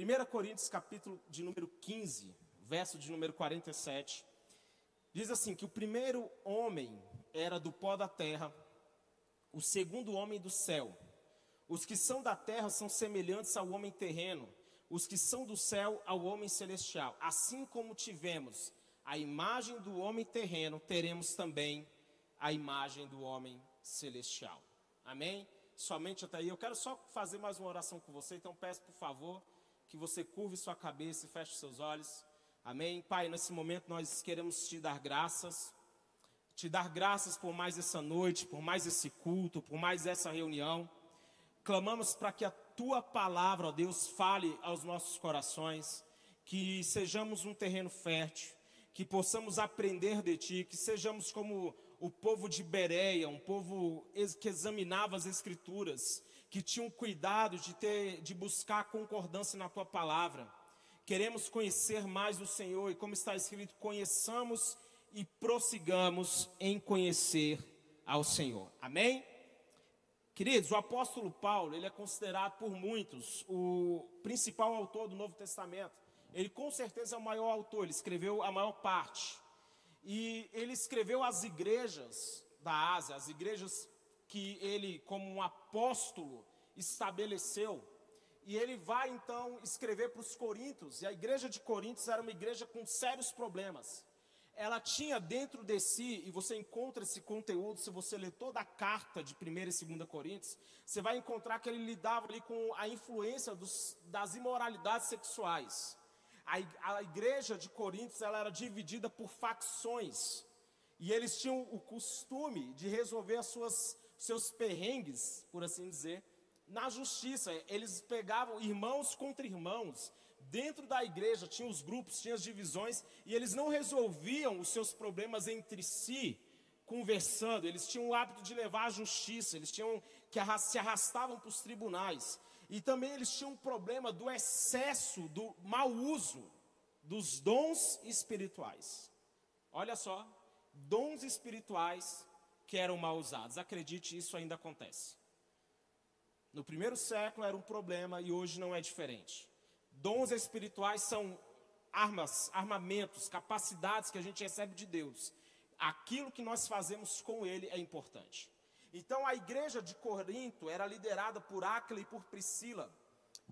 1 Coríntios, capítulo de número 15, verso de número 47, diz assim: que o primeiro homem era do pó da terra, o segundo homem do céu. Os que são da terra são semelhantes ao homem terreno, os que são do céu ao homem celestial. Assim como tivemos a imagem do homem terreno, teremos também a imagem do homem celestial. Amém? Somente até aí. Eu quero só fazer mais uma oração com você, então peço por favor que você curve sua cabeça e feche seus olhos. Amém? Pai, nesse momento nós queremos te dar graças, te dar graças por mais essa noite, por mais esse culto, por mais essa reunião. Clamamos para que a tua palavra, ó Deus, fale aos nossos corações, que sejamos um terreno fértil, que possamos aprender de ti, que sejamos como o povo de Bereia, um povo que examinava as escrituras, que tinham cuidado de ter de buscar concordância na tua palavra. Queremos conhecer mais o Senhor e como está escrito, conheçamos e prossigamos em conhecer ao Senhor. Amém? Queridos, o apóstolo Paulo, ele é considerado por muitos o principal autor do Novo Testamento. Ele com certeza é o maior autor, ele escreveu a maior parte. E ele escreveu as igrejas da Ásia, as igrejas que ele, como um apóstolo, estabeleceu. E ele vai então escrever para os Coríntios, e a igreja de Coríntios era uma igreja com sérios problemas. Ela tinha dentro de si, e você encontra esse conteúdo, se você ler toda a carta de 1 e 2 Coríntios, você vai encontrar que ele lidava ali com a influência dos, das imoralidades sexuais. A, a igreja de Coríntios ela era dividida por facções, e eles tinham o costume de resolver as suas seus perrengues, por assim dizer, na justiça. Eles pegavam irmãos contra irmãos. Dentro da igreja tinha os grupos, tinha as divisões, e eles não resolviam os seus problemas entre si, conversando. Eles tinham o hábito de levar à justiça, eles tinham que se arrastavam para os tribunais. E também eles tinham um problema do excesso, do mau uso dos dons espirituais. Olha só, dons espirituais que eram mal usados. Acredite, isso ainda acontece. No primeiro século era um problema e hoje não é diferente. Dons espirituais são armas, armamentos, capacidades que a gente recebe de Deus. Aquilo que nós fazemos com ele é importante. Então a igreja de Corinto era liderada por Áquila e por Priscila.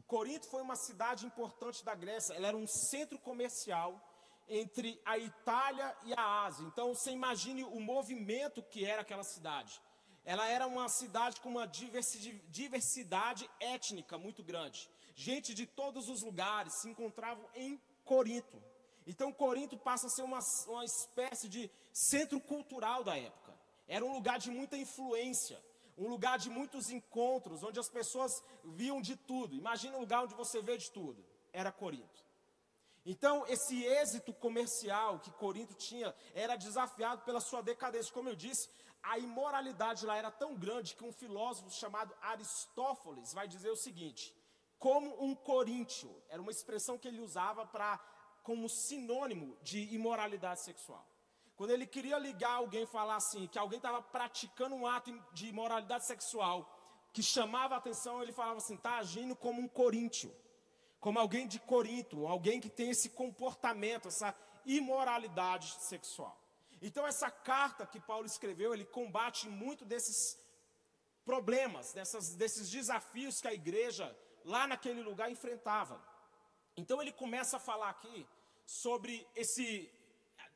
Corinto foi uma cidade importante da Grécia, ela era um centro comercial entre a Itália e a Ásia. Então você imagine o movimento que era aquela cidade. Ela era uma cidade com uma diversidade étnica muito grande. Gente de todos os lugares se encontravam em Corinto. Então Corinto passa a ser uma, uma espécie de centro cultural da época. Era um lugar de muita influência, um lugar de muitos encontros, onde as pessoas viam de tudo. Imagina um lugar onde você vê de tudo. Era Corinto. Então, esse êxito comercial que Corinto tinha era desafiado pela sua decadência. Como eu disse, a imoralidade lá era tão grande que um filósofo chamado Aristófanes vai dizer o seguinte: como um coríntio, era uma expressão que ele usava para como sinônimo de imoralidade sexual. Quando ele queria ligar alguém falar assim, que alguém estava praticando um ato de imoralidade sexual que chamava a atenção, ele falava assim: está agindo como um coríntio como alguém de Corinto, alguém que tem esse comportamento, essa imoralidade sexual. Então essa carta que Paulo escreveu, ele combate muito desses problemas, dessas, desses desafios que a igreja lá naquele lugar enfrentava. Então ele começa a falar aqui sobre esse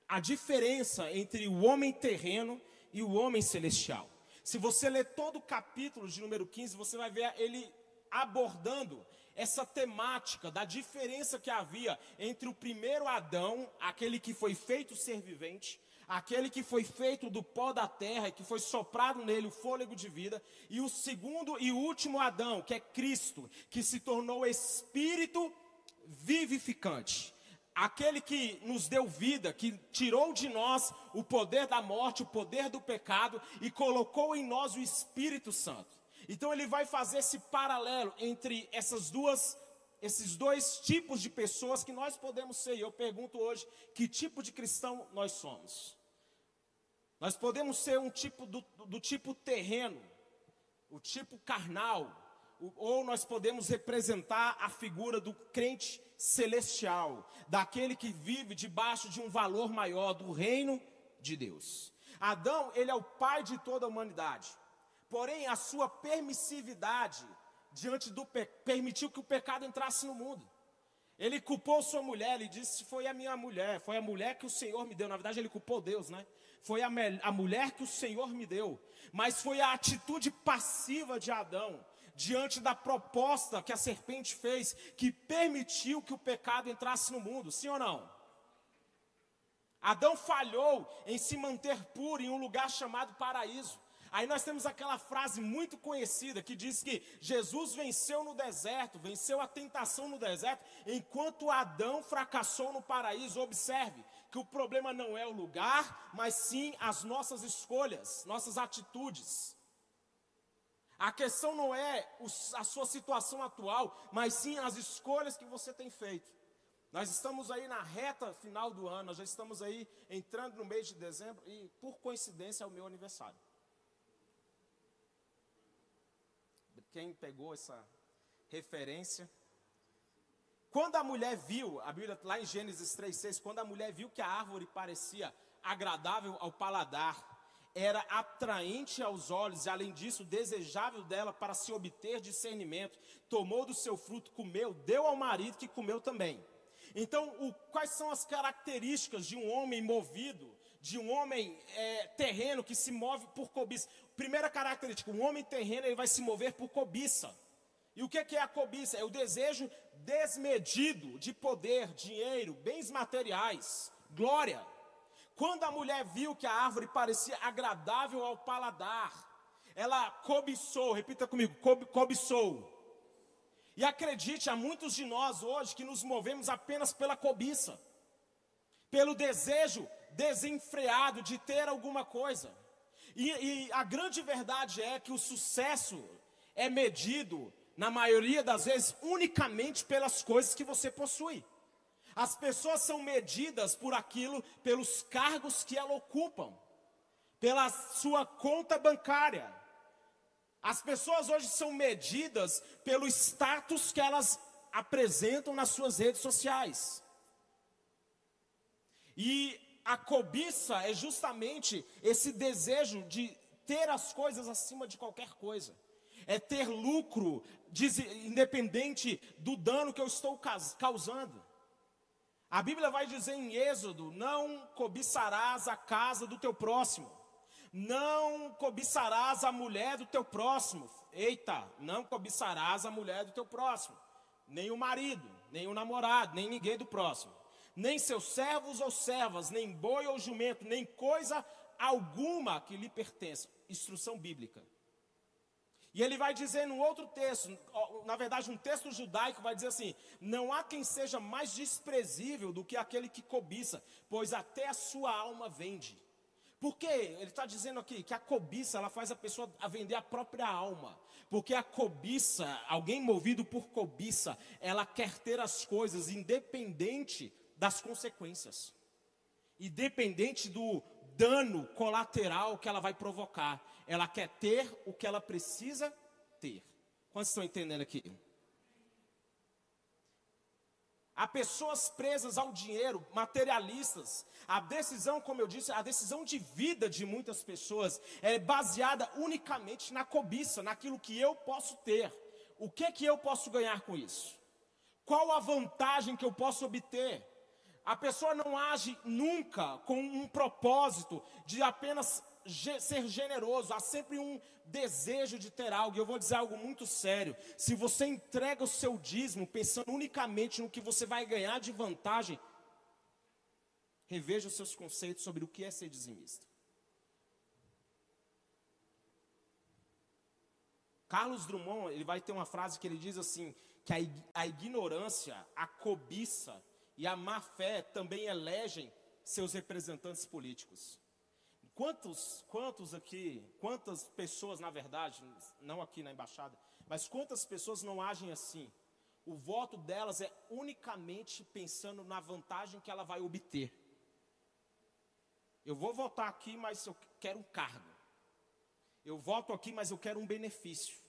a diferença entre o homem terreno e o homem celestial. Se você ler todo o capítulo de número 15, você vai ver ele abordando essa temática da diferença que havia entre o primeiro Adão, aquele que foi feito ser vivente, aquele que foi feito do pó da terra e que foi soprado nele o fôlego de vida, e o segundo e último Adão, que é Cristo, que se tornou espírito vivificante. Aquele que nos deu vida, que tirou de nós o poder da morte, o poder do pecado e colocou em nós o Espírito Santo. Então ele vai fazer esse paralelo entre essas duas esses dois tipos de pessoas que nós podemos ser. E eu pergunto hoje, que tipo de cristão nós somos? Nós podemos ser um tipo do, do tipo terreno, o tipo carnal, ou nós podemos representar a figura do crente celestial, daquele que vive debaixo de um valor maior do reino de Deus. Adão, ele é o pai de toda a humanidade. Porém, a sua permissividade diante do pe... permitiu que o pecado entrasse no mundo. Ele culpou sua mulher, ele disse: Foi a minha mulher, foi a mulher que o Senhor me deu. Na verdade, ele culpou Deus, né? Foi a, a mulher que o Senhor me deu. Mas foi a atitude passiva de Adão diante da proposta que a serpente fez, que permitiu que o pecado entrasse no mundo, sim ou não? Adão falhou em se manter puro em um lugar chamado paraíso. Aí nós temos aquela frase muito conhecida que diz que Jesus venceu no deserto, venceu a tentação no deserto, enquanto Adão fracassou no paraíso. Observe que o problema não é o lugar, mas sim as nossas escolhas, nossas atitudes. A questão não é a sua situação atual, mas sim as escolhas que você tem feito. Nós estamos aí na reta final do ano, nós já estamos aí entrando no mês de dezembro e, por coincidência, é o meu aniversário. Quem pegou essa referência? Quando a mulher viu, a Bíblia lá em Gênesis 3,6, quando a mulher viu que a árvore parecia agradável ao paladar, era atraente aos olhos e, além disso, desejável dela para se obter discernimento, tomou do seu fruto, comeu, deu ao marido que comeu também. Então, o, quais são as características de um homem movido, de um homem é, terreno que se move por cobiça? Primeira característica: um homem terreno ele vai se mover por cobiça. E o que é a cobiça? É o desejo desmedido de poder, dinheiro, bens materiais, glória. Quando a mulher viu que a árvore parecia agradável ao paladar, ela cobiçou, repita comigo, cobiçou. E acredite, há muitos de nós hoje que nos movemos apenas pela cobiça, pelo desejo desenfreado de ter alguma coisa. E, e, a grande verdade é que o sucesso é medido, na maioria das vezes, unicamente pelas coisas que você possui. As pessoas são medidas por aquilo, pelos cargos que elas ocupam, pela sua conta bancária. As pessoas hoje são medidas pelo status que elas apresentam nas suas redes sociais. E a cobiça é justamente esse desejo de ter as coisas acima de qualquer coisa. É ter lucro, independente do dano que eu estou causando. A Bíblia vai dizer em Êxodo: não cobiçarás a casa do teu próximo, não cobiçarás a mulher do teu próximo. Eita, não cobiçarás a mulher do teu próximo, nem o marido, nem o namorado, nem ninguém do próximo, nem seus servos ou servas, nem boi ou jumento, nem coisa alguma que lhe pertença. Instrução bíblica. E ele vai dizer no outro texto, na verdade, um texto judaico vai dizer assim: Não há quem seja mais desprezível do que aquele que cobiça, pois até a sua alma vende. Por quê? Ele está dizendo aqui que a cobiça ela faz a pessoa a vender a própria alma. Porque a cobiça, alguém movido por cobiça, ela quer ter as coisas independente das consequências, independente do dano colateral que ela vai provocar. Ela quer ter o que ela precisa ter. Quantos estão entendendo aqui? Há pessoas presas ao dinheiro, materialistas. A decisão, como eu disse, a decisão de vida de muitas pessoas é baseada unicamente na cobiça, naquilo que eu posso ter. O que que eu posso ganhar com isso? Qual a vantagem que eu posso obter? A pessoa não age nunca com um propósito de apenas ser generoso, há sempre um desejo de ter algo. E eu vou dizer algo muito sério: se você entrega o seu dízimo pensando unicamente no que você vai ganhar de vantagem, reveja os seus conceitos sobre o que é ser dizimista. Carlos Drummond, ele vai ter uma frase que ele diz assim, que a, a ignorância, a cobiça e a má fé também elegem seus representantes políticos. Quantos, quantos aqui, quantas pessoas, na verdade, não aqui na embaixada, mas quantas pessoas não agem assim? O voto delas é unicamente pensando na vantagem que ela vai obter. Eu vou votar aqui, mas eu quero um cargo. Eu voto aqui, mas eu quero um benefício.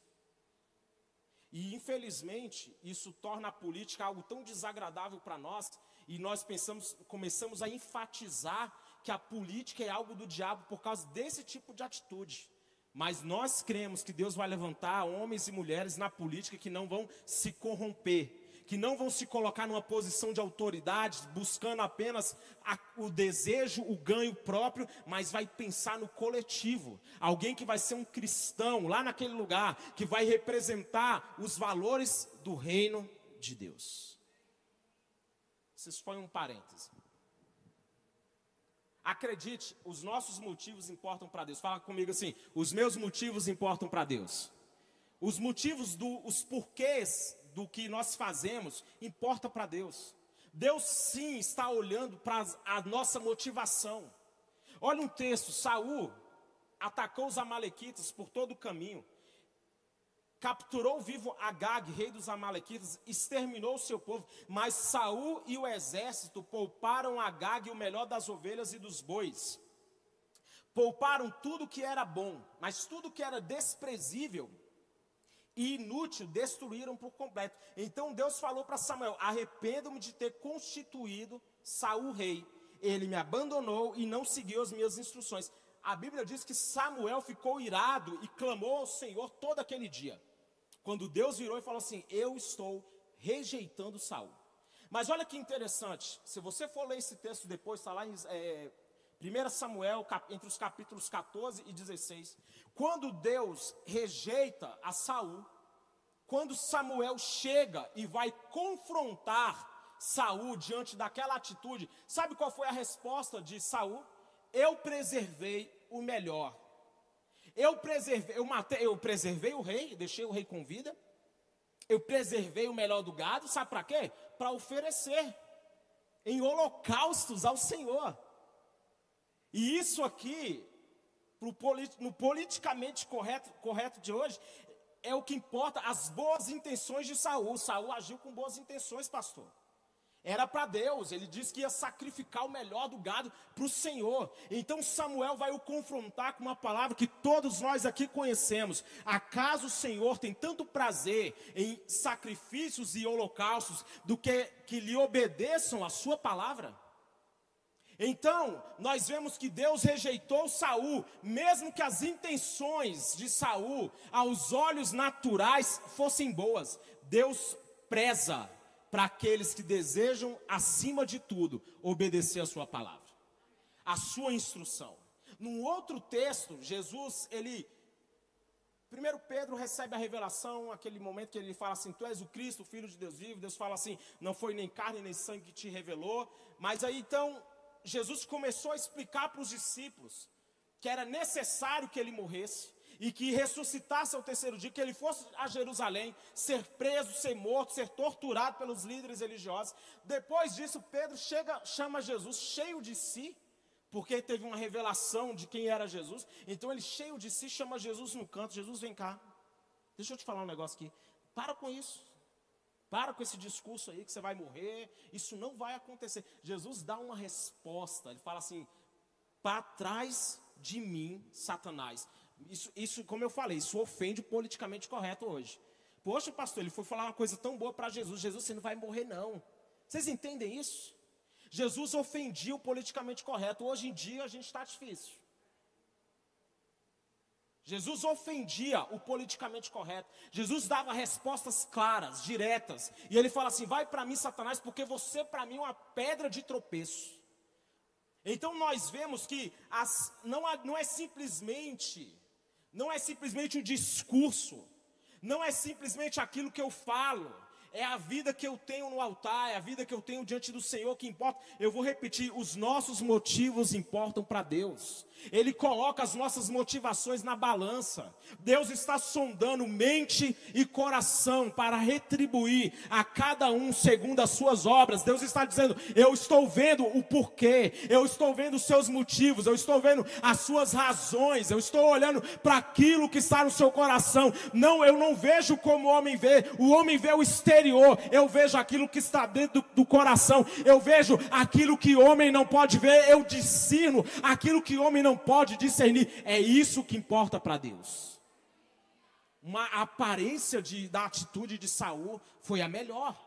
E infelizmente, isso torna a política algo tão desagradável para nós, e nós pensamos, começamos a enfatizar que a política é algo do diabo por causa desse tipo de atitude. Mas nós cremos que Deus vai levantar homens e mulheres na política que não vão se corromper, que não vão se colocar numa posição de autoridade, buscando apenas a, o desejo, o ganho próprio, mas vai pensar no coletivo. Alguém que vai ser um cristão lá naquele lugar, que vai representar os valores do reino de Deus. Isso foi um parêntese. Acredite, os nossos motivos importam para Deus. Fala comigo assim: os meus motivos importam para Deus. Os motivos, do, os porquês do que nós fazemos importa para Deus. Deus sim está olhando para a nossa motivação. Olha um texto: Saul atacou os amalequitas por todo o caminho capturou vivo Agag, rei dos amalequitas, exterminou o seu povo, mas Saul e o exército pouparam Agag o melhor das ovelhas e dos bois. Pouparam tudo que era bom, mas tudo que era desprezível e inútil destruíram por completo. Então Deus falou para Samuel: Arrependo-me de ter constituído Saul rei. Ele me abandonou e não seguiu as minhas instruções. A Bíblia diz que Samuel ficou irado e clamou ao Senhor todo aquele dia. Quando Deus virou e falou assim: Eu estou rejeitando Saul. Mas olha que interessante, se você for ler esse texto depois, está lá em é, 1 Samuel, entre os capítulos 14 e 16. Quando Deus rejeita a Saul, quando Samuel chega e vai confrontar Saul diante daquela atitude, sabe qual foi a resposta de Saul? Eu preservei o melhor. Eu preservei, eu matei, eu preservei o rei, deixei o rei com vida. Eu preservei o melhor do gado, sabe para quê? Para oferecer em holocaustos ao Senhor. E isso aqui, no politicamente correto, correto de hoje, é o que importa, as boas intenções de Saul. Saul agiu com boas intenções, pastor. Era para Deus, ele disse que ia sacrificar o melhor do gado para o Senhor. Então Samuel vai o confrontar com uma palavra que todos nós aqui conhecemos. Acaso o Senhor tem tanto prazer em sacrifícios e holocaustos do que que lhe obedeçam a sua palavra? Então, nós vemos que Deus rejeitou Saul, mesmo que as intenções de Saul aos olhos naturais fossem boas. Deus preza para aqueles que desejam, acima de tudo, obedecer a sua palavra, a sua instrução. Num outro texto, Jesus, ele. Primeiro Pedro recebe a revelação, aquele momento que ele fala assim: Tu és o Cristo, o Filho de Deus vivo. Deus fala assim: Não foi nem carne nem sangue que te revelou. Mas aí então, Jesus começou a explicar para os discípulos que era necessário que ele morresse, e que ressuscitasse ao terceiro dia, que ele fosse a Jerusalém, ser preso, ser morto, ser torturado pelos líderes religiosos. Depois disso, Pedro chega, chama Jesus cheio de si, porque teve uma revelação de quem era Jesus. Então ele cheio de si chama Jesus no canto, Jesus vem cá. Deixa eu te falar um negócio aqui. Para com isso. Para com esse discurso aí que você vai morrer. Isso não vai acontecer. Jesus dá uma resposta. Ele fala assim: para trás de mim, Satanás. Isso, isso, como eu falei, isso ofende o politicamente correto hoje. Poxa, pastor, ele foi falar uma coisa tão boa para Jesus. Jesus, você não vai morrer, não. Vocês entendem isso? Jesus ofendia o politicamente correto. Hoje em dia a gente está difícil. Jesus ofendia o politicamente correto. Jesus dava respostas claras, diretas. E ele fala assim: vai para mim, Satanás, porque você para mim é uma pedra de tropeço. Então nós vemos que as, não, não é simplesmente não é simplesmente um discurso, não é simplesmente aquilo que eu falo, é a vida que eu tenho no altar, é a vida que eu tenho diante do Senhor que importa. Eu vou repetir: os nossos motivos importam para Deus. Ele coloca as nossas motivações na balança. Deus está sondando mente e coração para retribuir a cada um segundo as suas obras. Deus está dizendo: Eu estou vendo o porquê, eu estou vendo os seus motivos, eu estou vendo as suas razões, eu estou olhando para aquilo que está no seu coração. Não, eu não vejo como o homem vê, o homem vê o exterior eu vejo aquilo que está dentro do, do coração, eu vejo aquilo que homem não pode ver, eu discerno aquilo que homem não pode discernir. É isso que importa para Deus. uma aparência de, da atitude de Saul foi a melhor.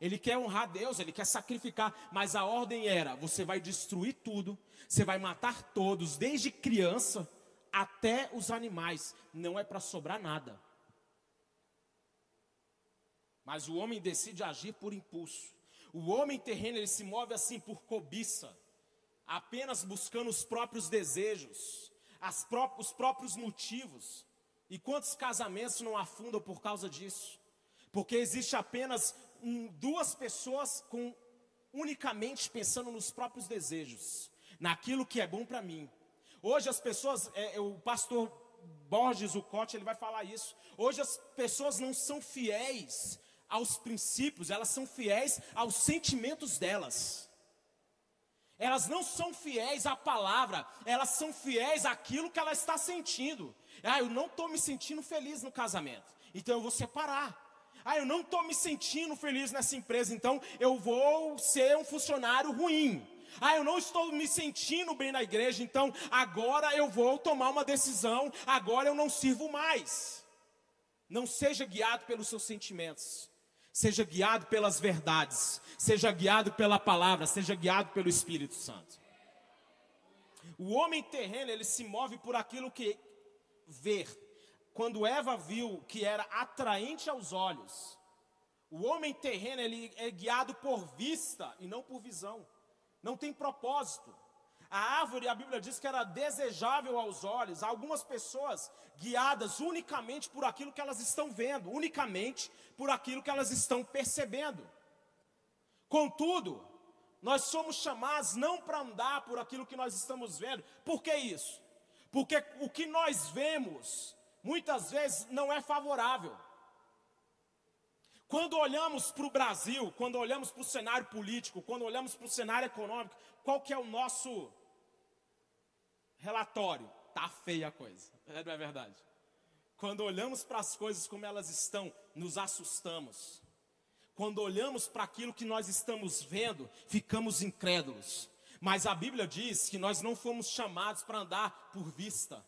Ele quer honrar Deus, ele quer sacrificar, mas a ordem era: você vai destruir tudo, você vai matar todos, desde criança até os animais, não é para sobrar nada. Mas o homem decide agir por impulso. O homem terreno ele se move assim por cobiça, apenas buscando os próprios desejos, pró os próprios motivos. E quantos casamentos não afundam por causa disso? Porque existe apenas um, duas pessoas com unicamente pensando nos próprios desejos, naquilo que é bom para mim. Hoje as pessoas, é, o pastor Borges, o Cote, ele vai falar isso. Hoje as pessoas não são fiéis aos princípios, elas são fiéis aos sentimentos delas. Elas não são fiéis à palavra, elas são fiéis àquilo que ela está sentindo. Ah, eu não estou me sentindo feliz no casamento, então eu vou separar. Ah, eu não estou me sentindo feliz nessa empresa, então eu vou ser um funcionário ruim. Ah, eu não estou me sentindo bem na igreja, então agora eu vou tomar uma decisão, agora eu não sirvo mais. Não seja guiado pelos seus sentimentos. Seja guiado pelas verdades, seja guiado pela palavra, seja guiado pelo Espírito Santo. O homem terreno, ele se move por aquilo que vê. Quando Eva viu que era atraente aos olhos, o homem terreno, ele é guiado por vista e não por visão. Não tem propósito. A árvore, a Bíblia diz que era desejável aos olhos. Algumas pessoas guiadas unicamente por aquilo que elas estão vendo, unicamente por aquilo que elas estão percebendo. Contudo, nós somos chamados não para andar por aquilo que nós estamos vendo. Por que isso? Porque o que nós vemos muitas vezes não é favorável. Quando olhamos para o Brasil, quando olhamos para o cenário político, quando olhamos para o cenário econômico, qual que é o nosso relatório, tá feia a coisa, é, não é verdade? Quando olhamos para as coisas como elas estão, nos assustamos. Quando olhamos para aquilo que nós estamos vendo, ficamos incrédulos. Mas a Bíblia diz que nós não fomos chamados para andar por vista.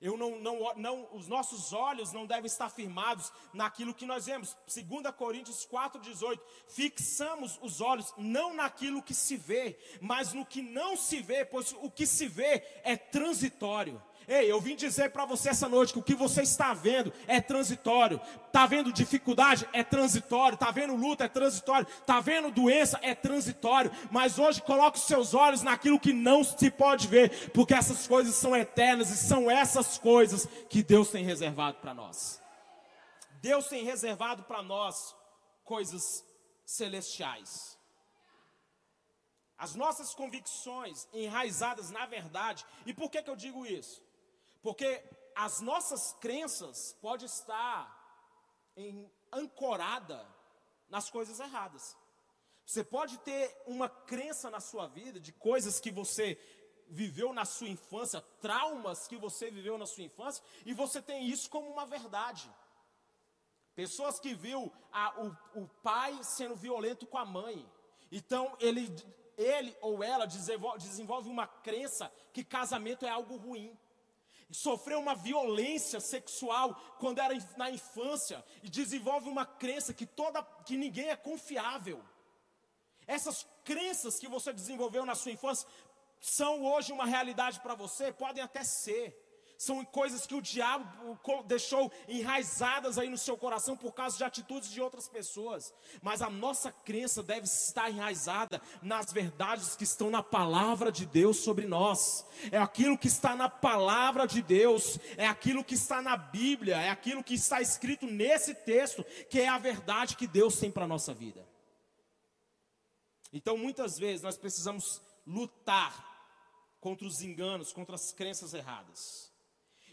Eu não, não, não, os nossos olhos não devem estar firmados naquilo que nós vemos. 2 Coríntios 4,18. Fixamos os olhos não naquilo que se vê, mas no que não se vê, pois o que se vê é transitório. Ei, eu vim dizer para você essa noite que o que você está vendo é transitório. Está vendo dificuldade? É transitório. Está vendo luta? É transitório. Está vendo doença? É transitório. Mas hoje coloque os seus olhos naquilo que não se pode ver, porque essas coisas são eternas e são essas coisas que Deus tem reservado para nós. Deus tem reservado para nós coisas celestiais. As nossas convicções enraizadas na verdade. E por que, que eu digo isso? Porque as nossas crenças pode estar em, ancorada nas coisas erradas. Você pode ter uma crença na sua vida de coisas que você viveu na sua infância, traumas que você viveu na sua infância, e você tem isso como uma verdade. Pessoas que viu a, o, o pai sendo violento com a mãe. Então ele, ele ou ela desenvolve uma crença que casamento é algo ruim sofreu uma violência sexual quando era na infância e desenvolve uma crença que toda que ninguém é confiável. Essas crenças que você desenvolveu na sua infância são hoje uma realidade para você, podem até ser são coisas que o diabo deixou enraizadas aí no seu coração por causa de atitudes de outras pessoas. Mas a nossa crença deve estar enraizada nas verdades que estão na palavra de Deus sobre nós. É aquilo que está na palavra de Deus, é aquilo que está na Bíblia, é aquilo que está escrito nesse texto, que é a verdade que Deus tem para a nossa vida. Então, muitas vezes nós precisamos lutar contra os enganos, contra as crenças erradas.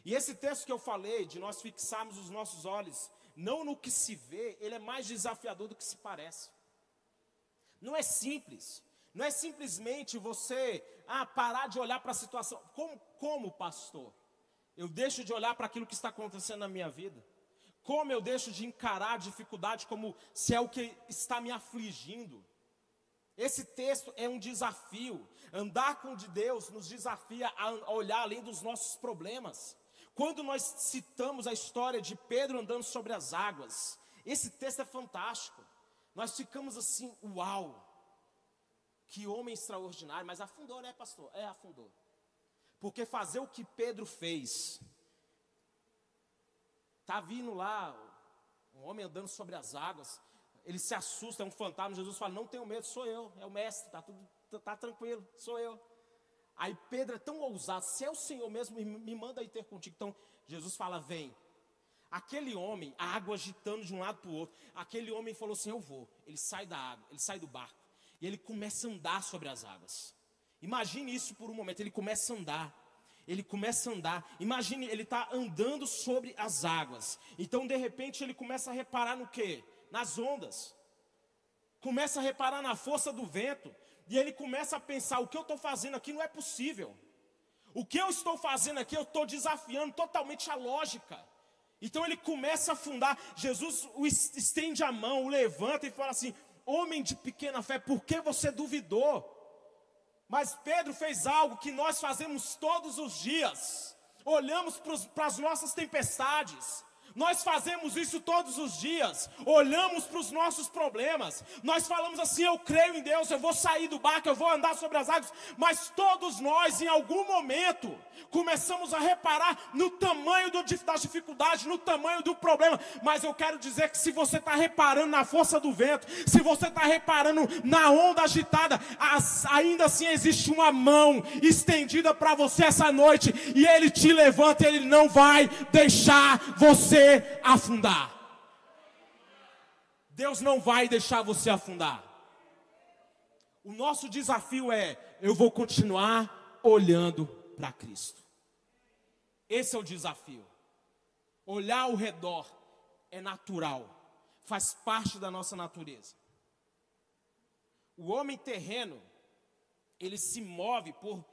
E esse texto que eu falei, de nós fixarmos os nossos olhos não no que se vê, ele é mais desafiador do que se parece. Não é simples. Não é simplesmente você ah, parar de olhar para a situação. Como, como, pastor? Eu deixo de olhar para aquilo que está acontecendo na minha vida? Como eu deixo de encarar a dificuldade como se é o que está me afligindo? Esse texto é um desafio. Andar com de Deus nos desafia a olhar além dos nossos problemas. Quando nós citamos a história de Pedro andando sobre as águas, esse texto é fantástico. Nós ficamos assim, uau! Que homem extraordinário, mas afundou, né, pastor? É, afundou. Porque fazer o que Pedro fez, tá vindo lá, um homem andando sobre as águas, ele se assusta, é um fantasma. Jesus fala: Não tenho medo, sou eu, é o mestre, tá tudo tá, tá tranquilo, sou eu. Aí Pedro é tão ousado, se é o Senhor mesmo, me manda aí ter contigo. Então Jesus fala: Vem. Aquele homem, a água agitando de um lado para o outro, aquele homem falou assim: Eu vou. Ele sai da água, ele sai do barco e ele começa a andar sobre as águas. Imagine isso por um momento, ele começa a andar. Ele começa a andar. Imagine, ele está andando sobre as águas. Então, de repente, ele começa a reparar no que? Nas ondas. Começa a reparar na força do vento. E ele começa a pensar: o que eu estou fazendo aqui não é possível. O que eu estou fazendo aqui, eu estou desafiando totalmente a lógica. Então ele começa a afundar. Jesus o estende a mão, o levanta e fala assim: Homem de pequena fé, por que você duvidou? Mas Pedro fez algo que nós fazemos todos os dias. Olhamos para as nossas tempestades, nós fazemos isso todos os dias, olhamos para os nossos problemas, nós falamos assim: eu creio em Deus, eu vou sair do barco, eu vou andar sobre as águas, mas todos nós, em algum momento, começamos a reparar no tamanho do, das dificuldades, no tamanho do problema. Mas eu quero dizer que se você está reparando na força do vento, se você está reparando na onda agitada, as, ainda assim existe uma mão estendida para você essa noite, e Ele te levanta, Ele não vai deixar você afundar. Deus não vai deixar você afundar. O nosso desafio é: eu vou continuar olhando para Cristo. Esse é o desafio. Olhar ao redor é natural, faz parte da nossa natureza. O homem terreno, ele se move por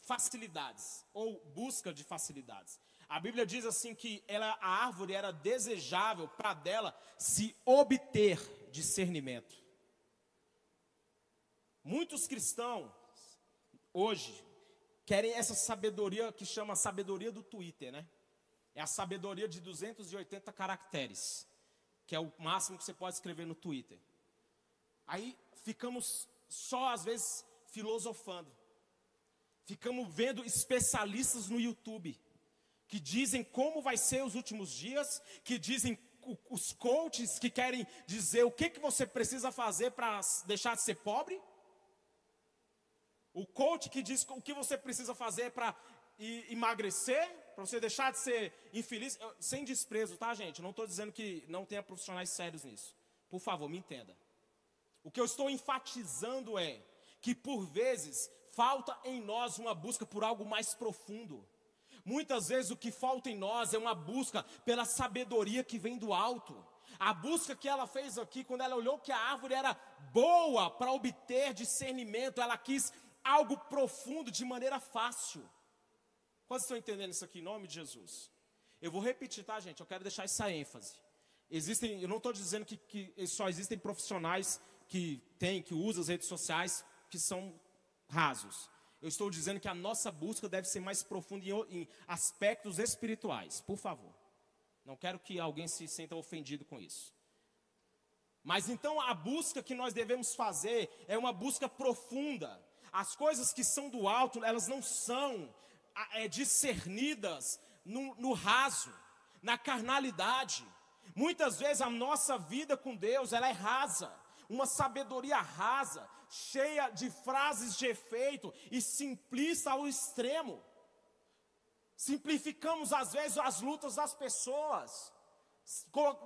facilidades ou busca de facilidades. A Bíblia diz assim que ela, a árvore era desejável para dela se obter discernimento. Muitos cristãos hoje querem essa sabedoria que chama sabedoria do Twitter, né? É a sabedoria de 280 caracteres, que é o máximo que você pode escrever no Twitter. Aí ficamos só às vezes filosofando. Ficamos vendo especialistas no YouTube que dizem como vai ser os últimos dias, que dizem os coaches que querem dizer o que, que você precisa fazer para deixar de ser pobre. O coach que diz o que você precisa fazer para emagrecer, para você deixar de ser infeliz, sem desprezo, tá, gente? não estou dizendo que não tenha profissionais sérios nisso. Por favor, me entenda. O que eu estou enfatizando é que por vezes falta em nós uma busca por algo mais profundo. Muitas vezes o que falta em nós é uma busca pela sabedoria que vem do alto. A busca que ela fez aqui, quando ela olhou que a árvore era boa para obter discernimento, ela quis algo profundo de maneira fácil. Quantos estão entendendo isso aqui em nome de Jesus? Eu vou repetir, tá, gente? Eu quero deixar essa ênfase. Existem, eu não estou dizendo que, que só existem profissionais que têm, que usam as redes sociais, que são rasos. Eu estou dizendo que a nossa busca deve ser mais profunda em, em aspectos espirituais, por favor. Não quero que alguém se sinta ofendido com isso. Mas então a busca que nós devemos fazer é uma busca profunda. As coisas que são do alto, elas não são é, discernidas no, no raso, na carnalidade. Muitas vezes a nossa vida com Deus, ela é rasa, uma sabedoria rasa, cheia de frases de efeito e simplista ao extremo. Simplificamos às vezes as lutas das pessoas,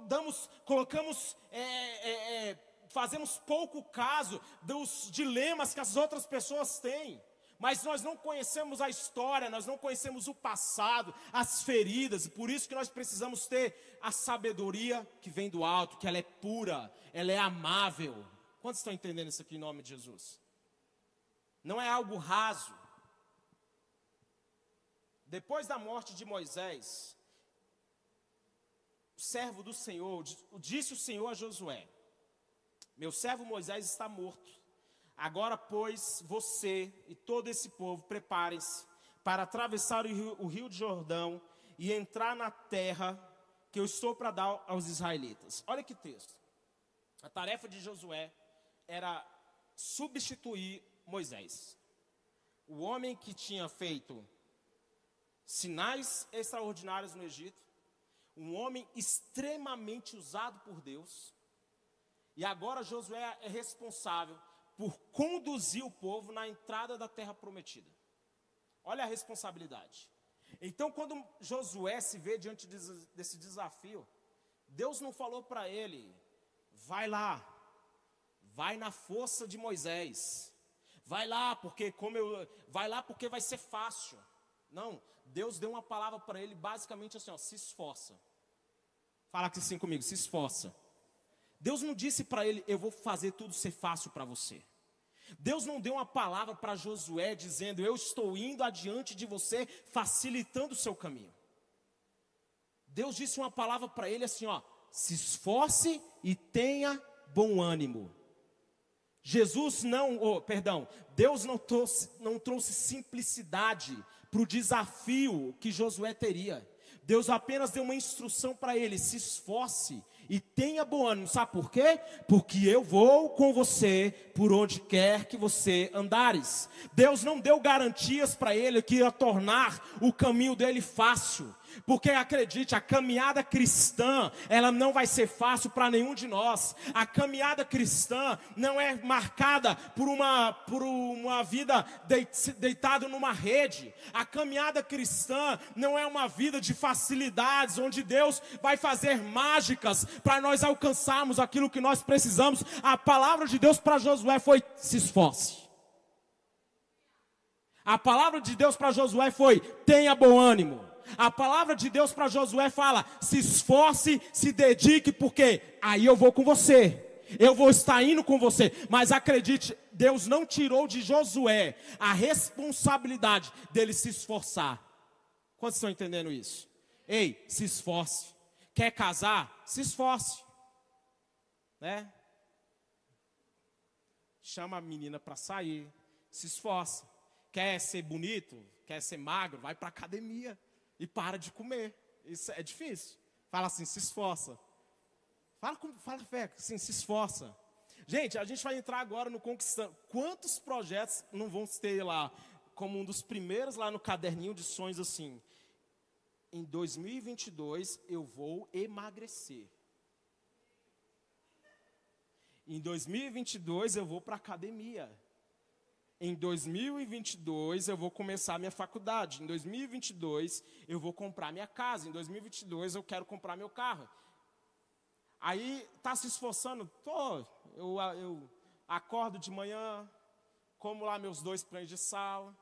Damos, colocamos, é, é, é, fazemos pouco caso dos dilemas que as outras pessoas têm. Mas nós não conhecemos a história, nós não conhecemos o passado, as feridas, e por isso que nós precisamos ter a sabedoria que vem do alto, que ela é pura, ela é amável, Quantos estão entendendo isso aqui em nome de Jesus? Não é algo raso. Depois da morte de Moisés, o servo do Senhor, disse o Senhor a Josué: Meu servo Moisés está morto. Agora, pois, você e todo esse povo preparem-se para atravessar o rio, o rio de Jordão e entrar na terra que eu estou para dar aos israelitas. Olha que texto. A tarefa de Josué era substituir Moisés. O homem que tinha feito sinais extraordinários no Egito, um homem extremamente usado por Deus, e agora Josué é responsável por conduzir o povo na entrada da terra prometida. Olha a responsabilidade. Então, quando Josué se vê diante desse desafio, Deus não falou para ele, vai lá, vai na força de Moisés, vai lá porque como eu, vai lá porque vai ser fácil. Não, Deus deu uma palavra para ele basicamente assim, ó, se esforça. Fala assim comigo, se esforça. Deus não disse para ele, eu vou fazer tudo ser fácil para você. Deus não deu uma palavra para Josué dizendo, eu estou indo adiante de você, facilitando o seu caminho. Deus disse uma palavra para ele assim, ó, se esforce e tenha bom ânimo. Jesus não, oh, perdão, Deus não trouxe, não trouxe simplicidade para o desafio que Josué teria. Deus apenas deu uma instrução para ele: se esforce e tenha bom ânimo. Sabe por quê? Porque eu vou com você por onde quer que você andares. Deus não deu garantias para ele que ia tornar o caminho dele fácil. Porque acredite, a caminhada cristã, ela não vai ser fácil para nenhum de nós. A caminhada cristã não é marcada por uma, por uma vida deitada numa rede. A caminhada cristã não é uma vida de facilidades, onde Deus vai fazer mágicas para nós alcançarmos aquilo que nós precisamos. A palavra de Deus para Josué foi: se esforce. A palavra de Deus para Josué foi: tenha bom ânimo. A palavra de Deus para Josué fala: se esforce, se dedique, porque aí eu vou com você. Eu vou estar indo com você, mas acredite, Deus não tirou de Josué a responsabilidade dele se esforçar. Quantos estão entendendo isso? Ei, se esforce. Quer casar? Se esforce. Né? Chama a menina para sair, se esforce. Quer ser bonito? Quer ser magro? Vai para academia e para de comer. Isso é difícil. Fala assim, se esforça. Fala, com, fala fé, assim, se esforça. Gente, a gente vai entrar agora no Conquistando. Quantos projetos não vão ter lá, como um dos primeiros lá no caderninho de sonhos, assim? Em 2022 eu vou emagrecer. Em 2022 eu vou para academia. Em 2022 eu vou começar minha faculdade. Em 2022 eu vou comprar minha casa. Em 2022 eu quero comprar meu carro. Aí tá se esforçando, tô, eu, eu acordo de manhã, como lá meus dois pães de sal.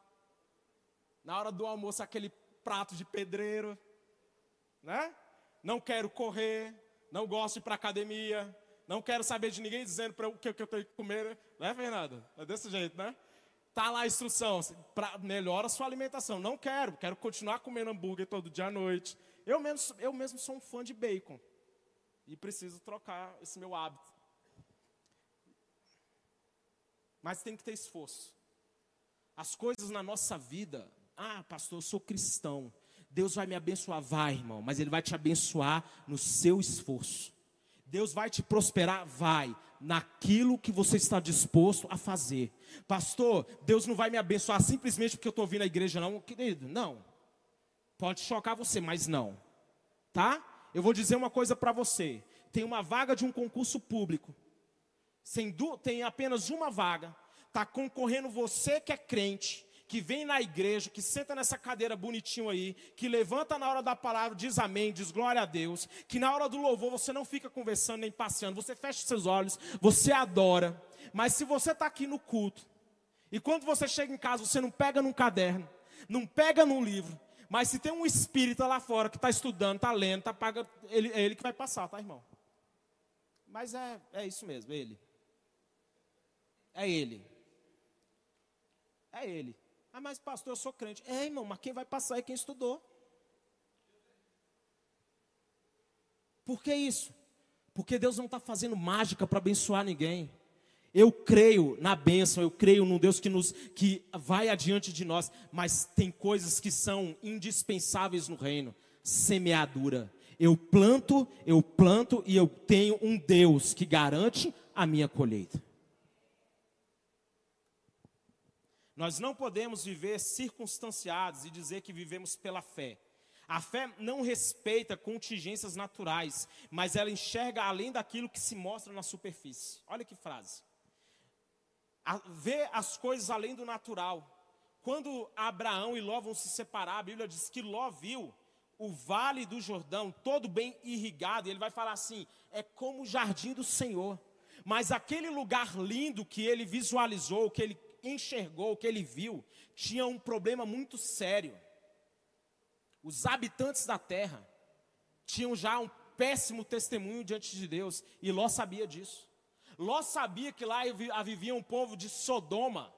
Na hora do almoço aquele prato de pedreiro, né? Não quero correr, não gosto de ir para academia, não quero saber de ninguém dizendo para o que, que eu tenho que comer, né, Fernando? É desse jeito, né? Tá lá a instrução, pra, melhora a sua alimentação. Não quero, quero continuar comendo hambúrguer todo dia à noite. Eu mesmo, eu mesmo sou um fã de bacon. E preciso trocar esse meu hábito. Mas tem que ter esforço. As coisas na nossa vida, ah, pastor, eu sou cristão. Deus vai me abençoar, vai, irmão, mas Ele vai te abençoar no seu esforço. Deus vai te prosperar, vai, naquilo que você está disposto a fazer. Pastor, Deus não vai me abençoar simplesmente porque eu estou vindo à igreja, não, querido, não. Pode chocar você, mas não. Tá? Eu vou dizer uma coisa para você. Tem uma vaga de um concurso público. Tem apenas uma vaga. Está concorrendo você que é crente que vem na igreja, que senta nessa cadeira bonitinho aí, que levanta na hora da palavra, diz amém, diz glória a Deus, que na hora do louvor você não fica conversando nem passeando, você fecha seus olhos, você adora. Mas se você está aqui no culto, e quando você chega em casa, você não pega num caderno, não pega num livro, mas se tem um espírita lá fora que está estudando, está lendo, tá paga, ele, é ele que vai passar, tá, irmão? Mas é, é isso mesmo, é ele. É ele. É ele. Ah, mas pastor, eu sou crente. É, irmão, mas quem vai passar é quem estudou. Por que isso? Porque Deus não está fazendo mágica para abençoar ninguém. Eu creio na bênção, eu creio num Deus que nos que vai adiante de nós, mas tem coisas que são indispensáveis no reino. semeadura. Eu planto, eu planto e eu tenho um Deus que garante a minha colheita. Nós não podemos viver circunstanciados e dizer que vivemos pela fé. A fé não respeita contingências naturais, mas ela enxerga além daquilo que se mostra na superfície. Olha que frase. A, vê as coisas além do natural. Quando Abraão e Ló vão se separar, a Bíblia diz que Ló viu o vale do Jordão todo bem irrigado, e ele vai falar assim: é como o jardim do Senhor. Mas aquele lugar lindo que ele visualizou, que ele enxergou, que ele viu, tinha um problema muito sério. Os habitantes da terra tinham já um péssimo testemunho diante de Deus, e Ló sabia disso. Ló sabia que lá vivia um povo de Sodoma,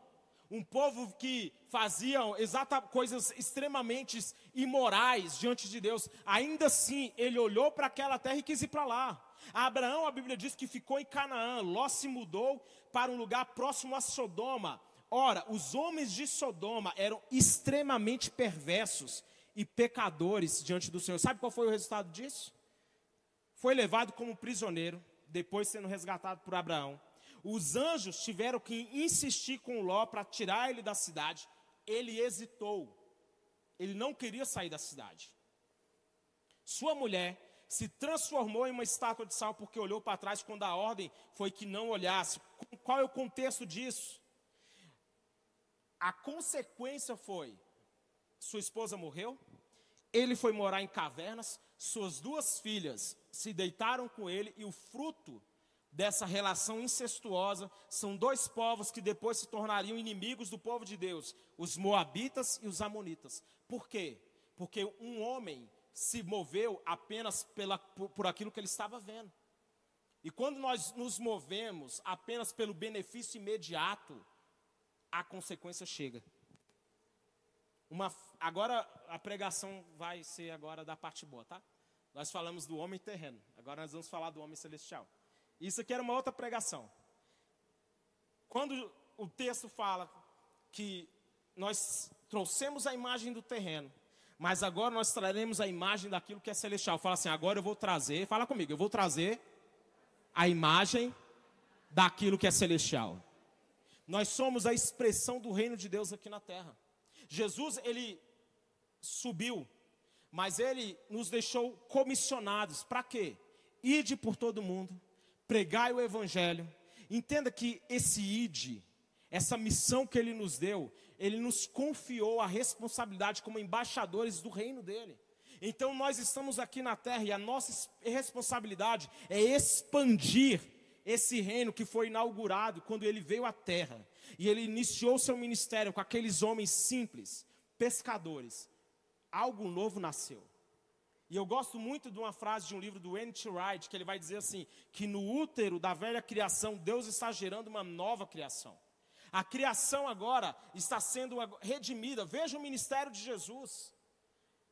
um povo que faziam exata coisas extremamente imorais diante de Deus. Ainda assim, ele olhou para aquela terra e quis ir para lá. Abraão, a Bíblia diz que ficou em Canaã. Ló se mudou para um lugar próximo a Sodoma. Ora, os homens de Sodoma eram extremamente perversos e pecadores diante do Senhor. Sabe qual foi o resultado disso? Foi levado como prisioneiro, depois sendo resgatado por Abraão. Os anjos tiveram que insistir com Ló para tirar ele da cidade. Ele hesitou. Ele não queria sair da cidade. Sua mulher se transformou em uma estátua de sal porque olhou para trás quando a ordem foi que não olhasse. Qual é o contexto disso? A consequência foi sua esposa morreu, ele foi morar em cavernas, suas duas filhas se deitaram com ele e o fruto dessa relação incestuosa são dois povos que depois se tornariam inimigos do povo de Deus, os moabitas e os amonitas. Por quê? Porque um homem se moveu apenas pela, por, por aquilo que ele estava vendo. E quando nós nos movemos apenas pelo benefício imediato, a consequência chega. Uma, agora a pregação vai ser agora da parte boa, tá? Nós falamos do homem terreno, agora nós vamos falar do homem celestial. Isso aqui era uma outra pregação. Quando o texto fala que nós trouxemos a imagem do terreno, mas agora nós traremos a imagem daquilo que é celestial. Fala assim, agora eu vou trazer, fala comigo, eu vou trazer a imagem daquilo que é celestial. Nós somos a expressão do reino de Deus aqui na terra. Jesus, ele subiu, mas ele nos deixou comissionados. Para quê? Ide por todo mundo, pregai o evangelho. Entenda que esse ide, essa missão que ele nos deu, ele nos confiou a responsabilidade como embaixadores do reino dele. Então nós estamos aqui na terra e a nossa responsabilidade é expandir esse reino que foi inaugurado quando ele veio à terra. E ele iniciou seu ministério com aqueles homens simples, pescadores. Algo novo nasceu. E eu gosto muito de uma frase de um livro do N.T. Wright, que ele vai dizer assim: que no útero da velha criação, Deus está gerando uma nova criação. A criação agora está sendo redimida. Veja o ministério de Jesus.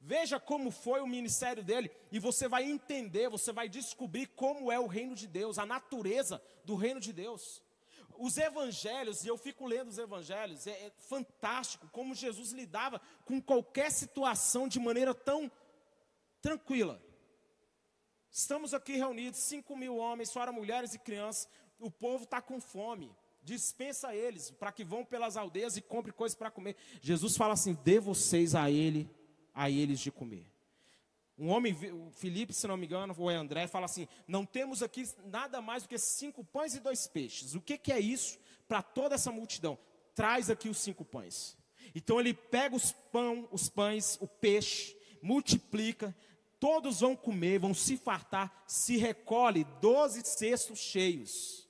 Veja como foi o ministério dele, e você vai entender, você vai descobrir como é o reino de Deus, a natureza do reino de Deus os evangelhos, e eu fico lendo os evangelhos, é, é, fantástico como Jesus lidava com qualquer situação de maneira tão tranquila. Estamos aqui reunidos, 5 mil homens, fora mulheres e crianças, o povo está com fome. Dispensa eles para que vão pelas aldeias e compre coisas para comer. Jesus fala assim: dê vocês a ele, a eles de comer. Um homem, Felipe, se não me engano, ou é André, fala assim: não temos aqui nada mais do que cinco pães e dois peixes. O que, que é isso para toda essa multidão? Traz aqui os cinco pães. Então ele pega os pão, os pães, o peixe, multiplica, todos vão comer, vão se fartar, se recolhe doze cestos cheios.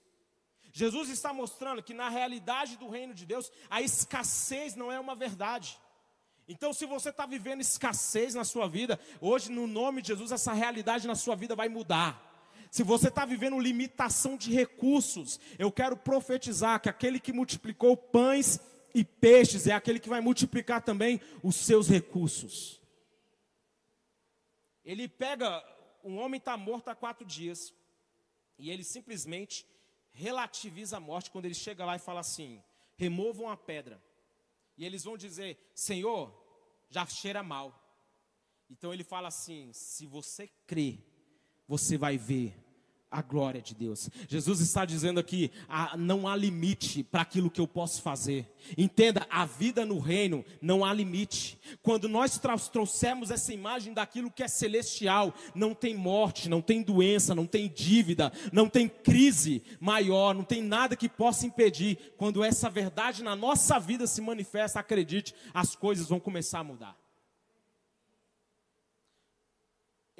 Jesus está mostrando que na realidade do reino de Deus, a escassez não é uma verdade. Então, se você está vivendo escassez na sua vida, hoje, no nome de Jesus, essa realidade na sua vida vai mudar. Se você está vivendo limitação de recursos, eu quero profetizar que aquele que multiplicou pães e peixes é aquele que vai multiplicar também os seus recursos. Ele pega, um homem está morto há quatro dias, e ele simplesmente relativiza a morte quando ele chega lá e fala assim: removam a pedra. E eles vão dizer: Senhor, já cheira mal. Então ele fala assim: se você crê, você vai ver a glória de Deus. Jesus está dizendo aqui: ah, não há limite para aquilo que eu posso fazer. Entenda, a vida no reino não há limite. Quando nós trouxemos essa imagem daquilo que é celestial, não tem morte, não tem doença, não tem dívida, não tem crise maior, não tem nada que possa impedir. Quando essa verdade na nossa vida se manifesta, acredite, as coisas vão começar a mudar.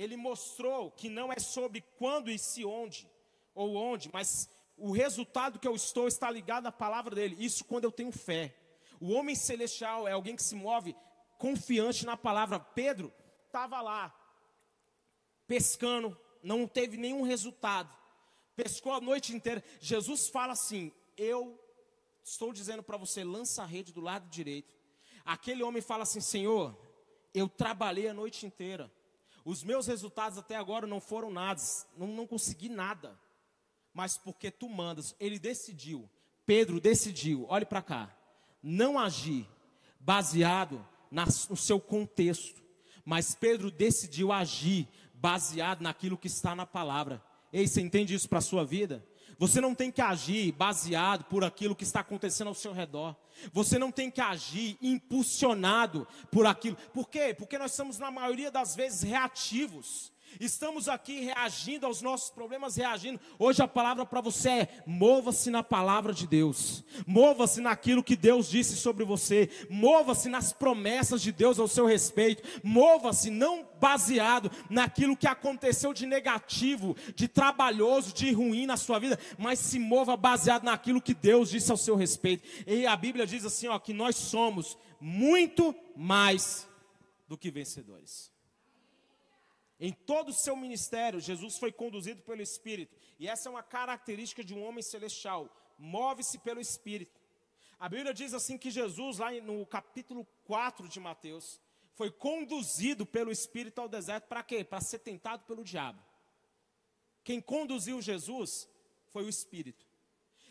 Ele mostrou que não é sobre quando e se onde, ou onde, mas o resultado que eu estou está ligado à palavra dele. Isso quando eu tenho fé. O homem celestial é alguém que se move confiante na palavra. Pedro estava lá, pescando, não teve nenhum resultado, pescou a noite inteira. Jesus fala assim: Eu estou dizendo para você, lança a rede do lado direito. Aquele homem fala assim: Senhor, eu trabalhei a noite inteira os meus resultados até agora não foram nada, não, não consegui nada. Mas porque tu mandas, ele decidiu, Pedro decidiu, olhe para cá, não agir baseado no seu contexto, mas Pedro decidiu agir baseado naquilo que está na palavra. Ei, você entende isso para a sua vida? Você não tem que agir baseado por aquilo que está acontecendo ao seu redor. Você não tem que agir impulsionado por aquilo. Por quê? Porque nós somos, na maioria das vezes, reativos. Estamos aqui reagindo aos nossos problemas, reagindo. Hoje a palavra para você é: mova-se na palavra de Deus, mova-se naquilo que Deus disse sobre você, mova-se nas promessas de Deus ao seu respeito, mova-se não baseado naquilo que aconteceu de negativo, de trabalhoso, de ruim na sua vida, mas se mova baseado naquilo que Deus disse ao seu respeito. E a Bíblia diz assim: ó, que nós somos muito mais do que vencedores. Em todo o seu ministério, Jesus foi conduzido pelo Espírito. E essa é uma característica de um homem celestial. Move-se pelo Espírito. A Bíblia diz assim que Jesus, lá no capítulo 4 de Mateus, foi conduzido pelo Espírito ao deserto para quê? Para ser tentado pelo diabo. Quem conduziu Jesus foi o Espírito.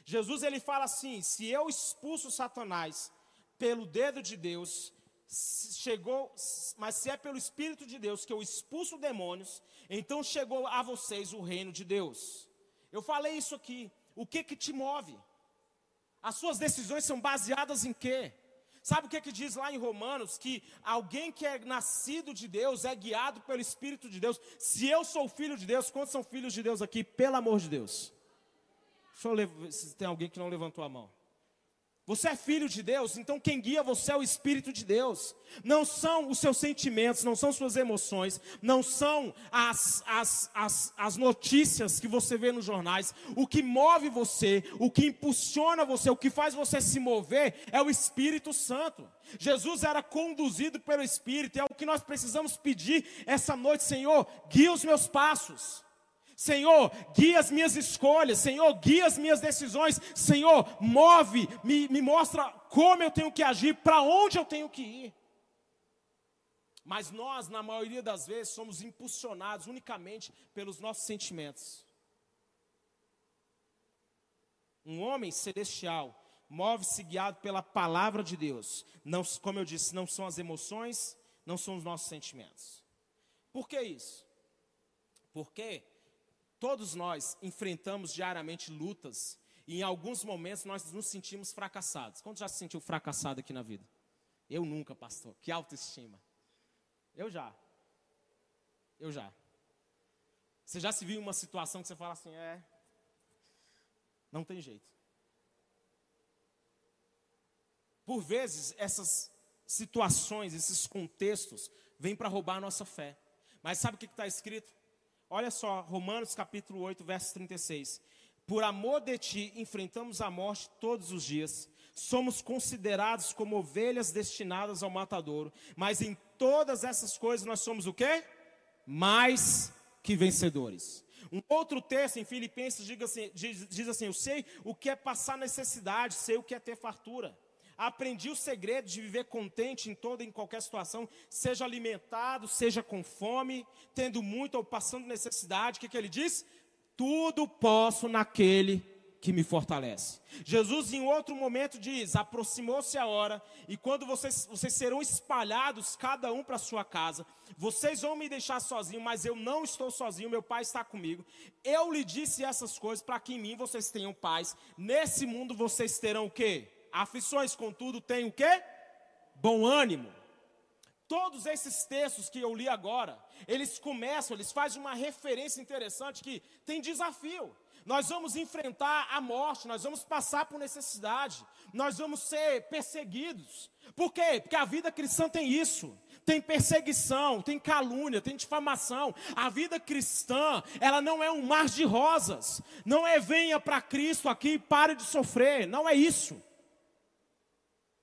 Jesus ele fala assim: se eu expulso Satanás pelo dedo de Deus, chegou, mas se é pelo Espírito de Deus que eu expulso demônios, então chegou a vocês o reino de Deus. Eu falei isso aqui. O que que te move? As suas decisões são baseadas em quê? Sabe o que que diz lá em Romanos? Que alguém que é nascido de Deus é guiado pelo Espírito de Deus. Se eu sou filho de Deus, quantos são filhos de Deus aqui? Pelo amor de Deus. Deixa eu ver se tem alguém que não levantou a mão. Você é filho de Deus, então quem guia você é o Espírito de Deus. Não são os seus sentimentos, não são suas emoções, não são as, as, as, as notícias que você vê nos jornais. O que move você, o que impulsiona você, o que faz você se mover é o Espírito Santo. Jesus era conduzido pelo Espírito, é o que nós precisamos pedir essa noite, Senhor, guia os meus passos. Senhor, guia as minhas escolhas, Senhor, guia as minhas decisões, Senhor, move, me, me mostra como eu tenho que agir, para onde eu tenho que ir. Mas nós, na maioria das vezes, somos impulsionados unicamente pelos nossos sentimentos. Um homem celestial move-se guiado pela palavra de Deus. Não, como eu disse, não são as emoções, não são os nossos sentimentos. Por que isso? Porque Todos nós enfrentamos diariamente lutas e em alguns momentos nós nos sentimos fracassados. Quando já se sentiu fracassado aqui na vida? Eu nunca, pastor. Que autoestima. Eu já. Eu já. Você já se viu em uma situação que você fala assim, é, não tem jeito. Por vezes, essas situações, esses contextos, vêm para roubar a nossa fé. Mas sabe o que está escrito? Olha só, Romanos capítulo 8, verso 36. Por amor de ti, enfrentamos a morte todos os dias. Somos considerados como ovelhas destinadas ao matadouro. Mas em todas essas coisas nós somos o quê? Mais que vencedores. Um outro texto em Filipenses diz assim, diz, diz assim: Eu sei o que é passar necessidade, sei o que é ter fartura. Aprendi o segredo de viver contente em toda e em qualquer situação, seja alimentado, seja com fome, tendo muito ou passando necessidade. O que, que ele diz? Tudo posso naquele que me fortalece. Jesus, em outro momento, diz: aproximou-se a hora, e quando vocês, vocês serão espalhados, cada um para sua casa, vocês vão me deixar sozinho, mas eu não estou sozinho, meu Pai está comigo. Eu lhe disse essas coisas para que em mim vocês tenham paz. Nesse mundo vocês terão o quê? Aflições, contudo, tem o quê? Bom ânimo. Todos esses textos que eu li agora, eles começam, eles fazem uma referência interessante que tem desafio. Nós vamos enfrentar a morte, nós vamos passar por necessidade, nós vamos ser perseguidos. Por quê? Porque a vida cristã tem isso. Tem perseguição, tem calúnia, tem difamação. A vida cristã, ela não é um mar de rosas. Não é venha para Cristo aqui e pare de sofrer. Não é isso.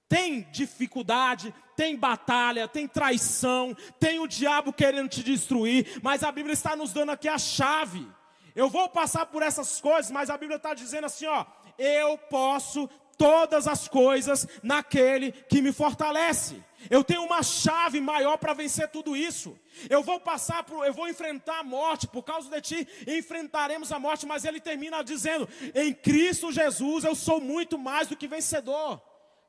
Tem dificuldade, tem batalha, tem traição, tem o diabo querendo te destruir, mas a Bíblia está nos dando aqui a chave. Eu vou passar por essas coisas, mas a Bíblia está dizendo assim: ó, eu posso todas as coisas naquele que me fortalece. Eu tenho uma chave maior para vencer tudo isso. Eu vou passar por, eu vou enfrentar a morte por causa de ti, enfrentaremos a morte, mas ele termina dizendo: "Em Cristo Jesus eu sou muito mais do que vencedor".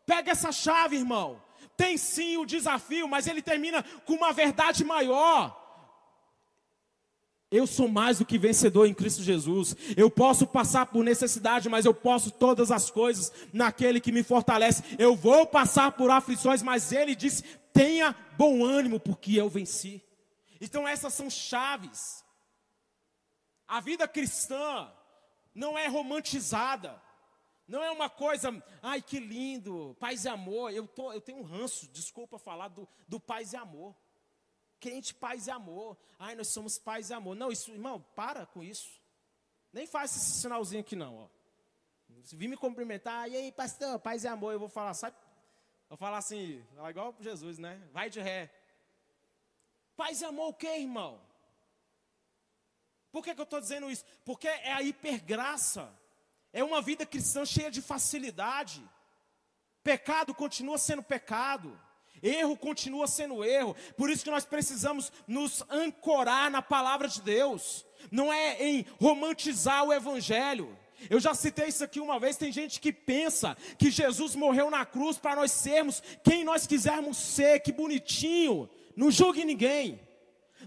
Pega essa chave, irmão. Tem sim o desafio, mas ele termina com uma verdade maior. Eu sou mais do que vencedor em Cristo Jesus. Eu posso passar por necessidade, mas eu posso todas as coisas naquele que me fortalece. Eu vou passar por aflições, mas ele disse: tenha bom ânimo, porque eu venci. Então, essas são chaves. A vida cristã não é romantizada. Não é uma coisa, ai que lindo, paz e amor. Eu, tô, eu tenho um ranço, desculpa falar do, do paz e amor. Crente, paz e amor. Ai, nós somos paz e amor. Não, isso, irmão, para com isso. Nem faz esse sinalzinho aqui, não. Ó. Se vir me cumprimentar, e aí, pastor, paz e amor, eu vou falar, sai. Vou falar assim, igual Jesus, né? Vai de ré. Paz e amor o quê, irmão? Por que, que eu estou dizendo isso? Porque é a hipergraça. É uma vida cristã cheia de facilidade. Pecado continua sendo pecado. Erro continua sendo erro. Por isso que nós precisamos nos ancorar na palavra de Deus. Não é em romantizar o evangelho. Eu já citei isso aqui uma vez. Tem gente que pensa que Jesus morreu na cruz para nós sermos quem nós quisermos ser. Que bonitinho. Não julgue ninguém.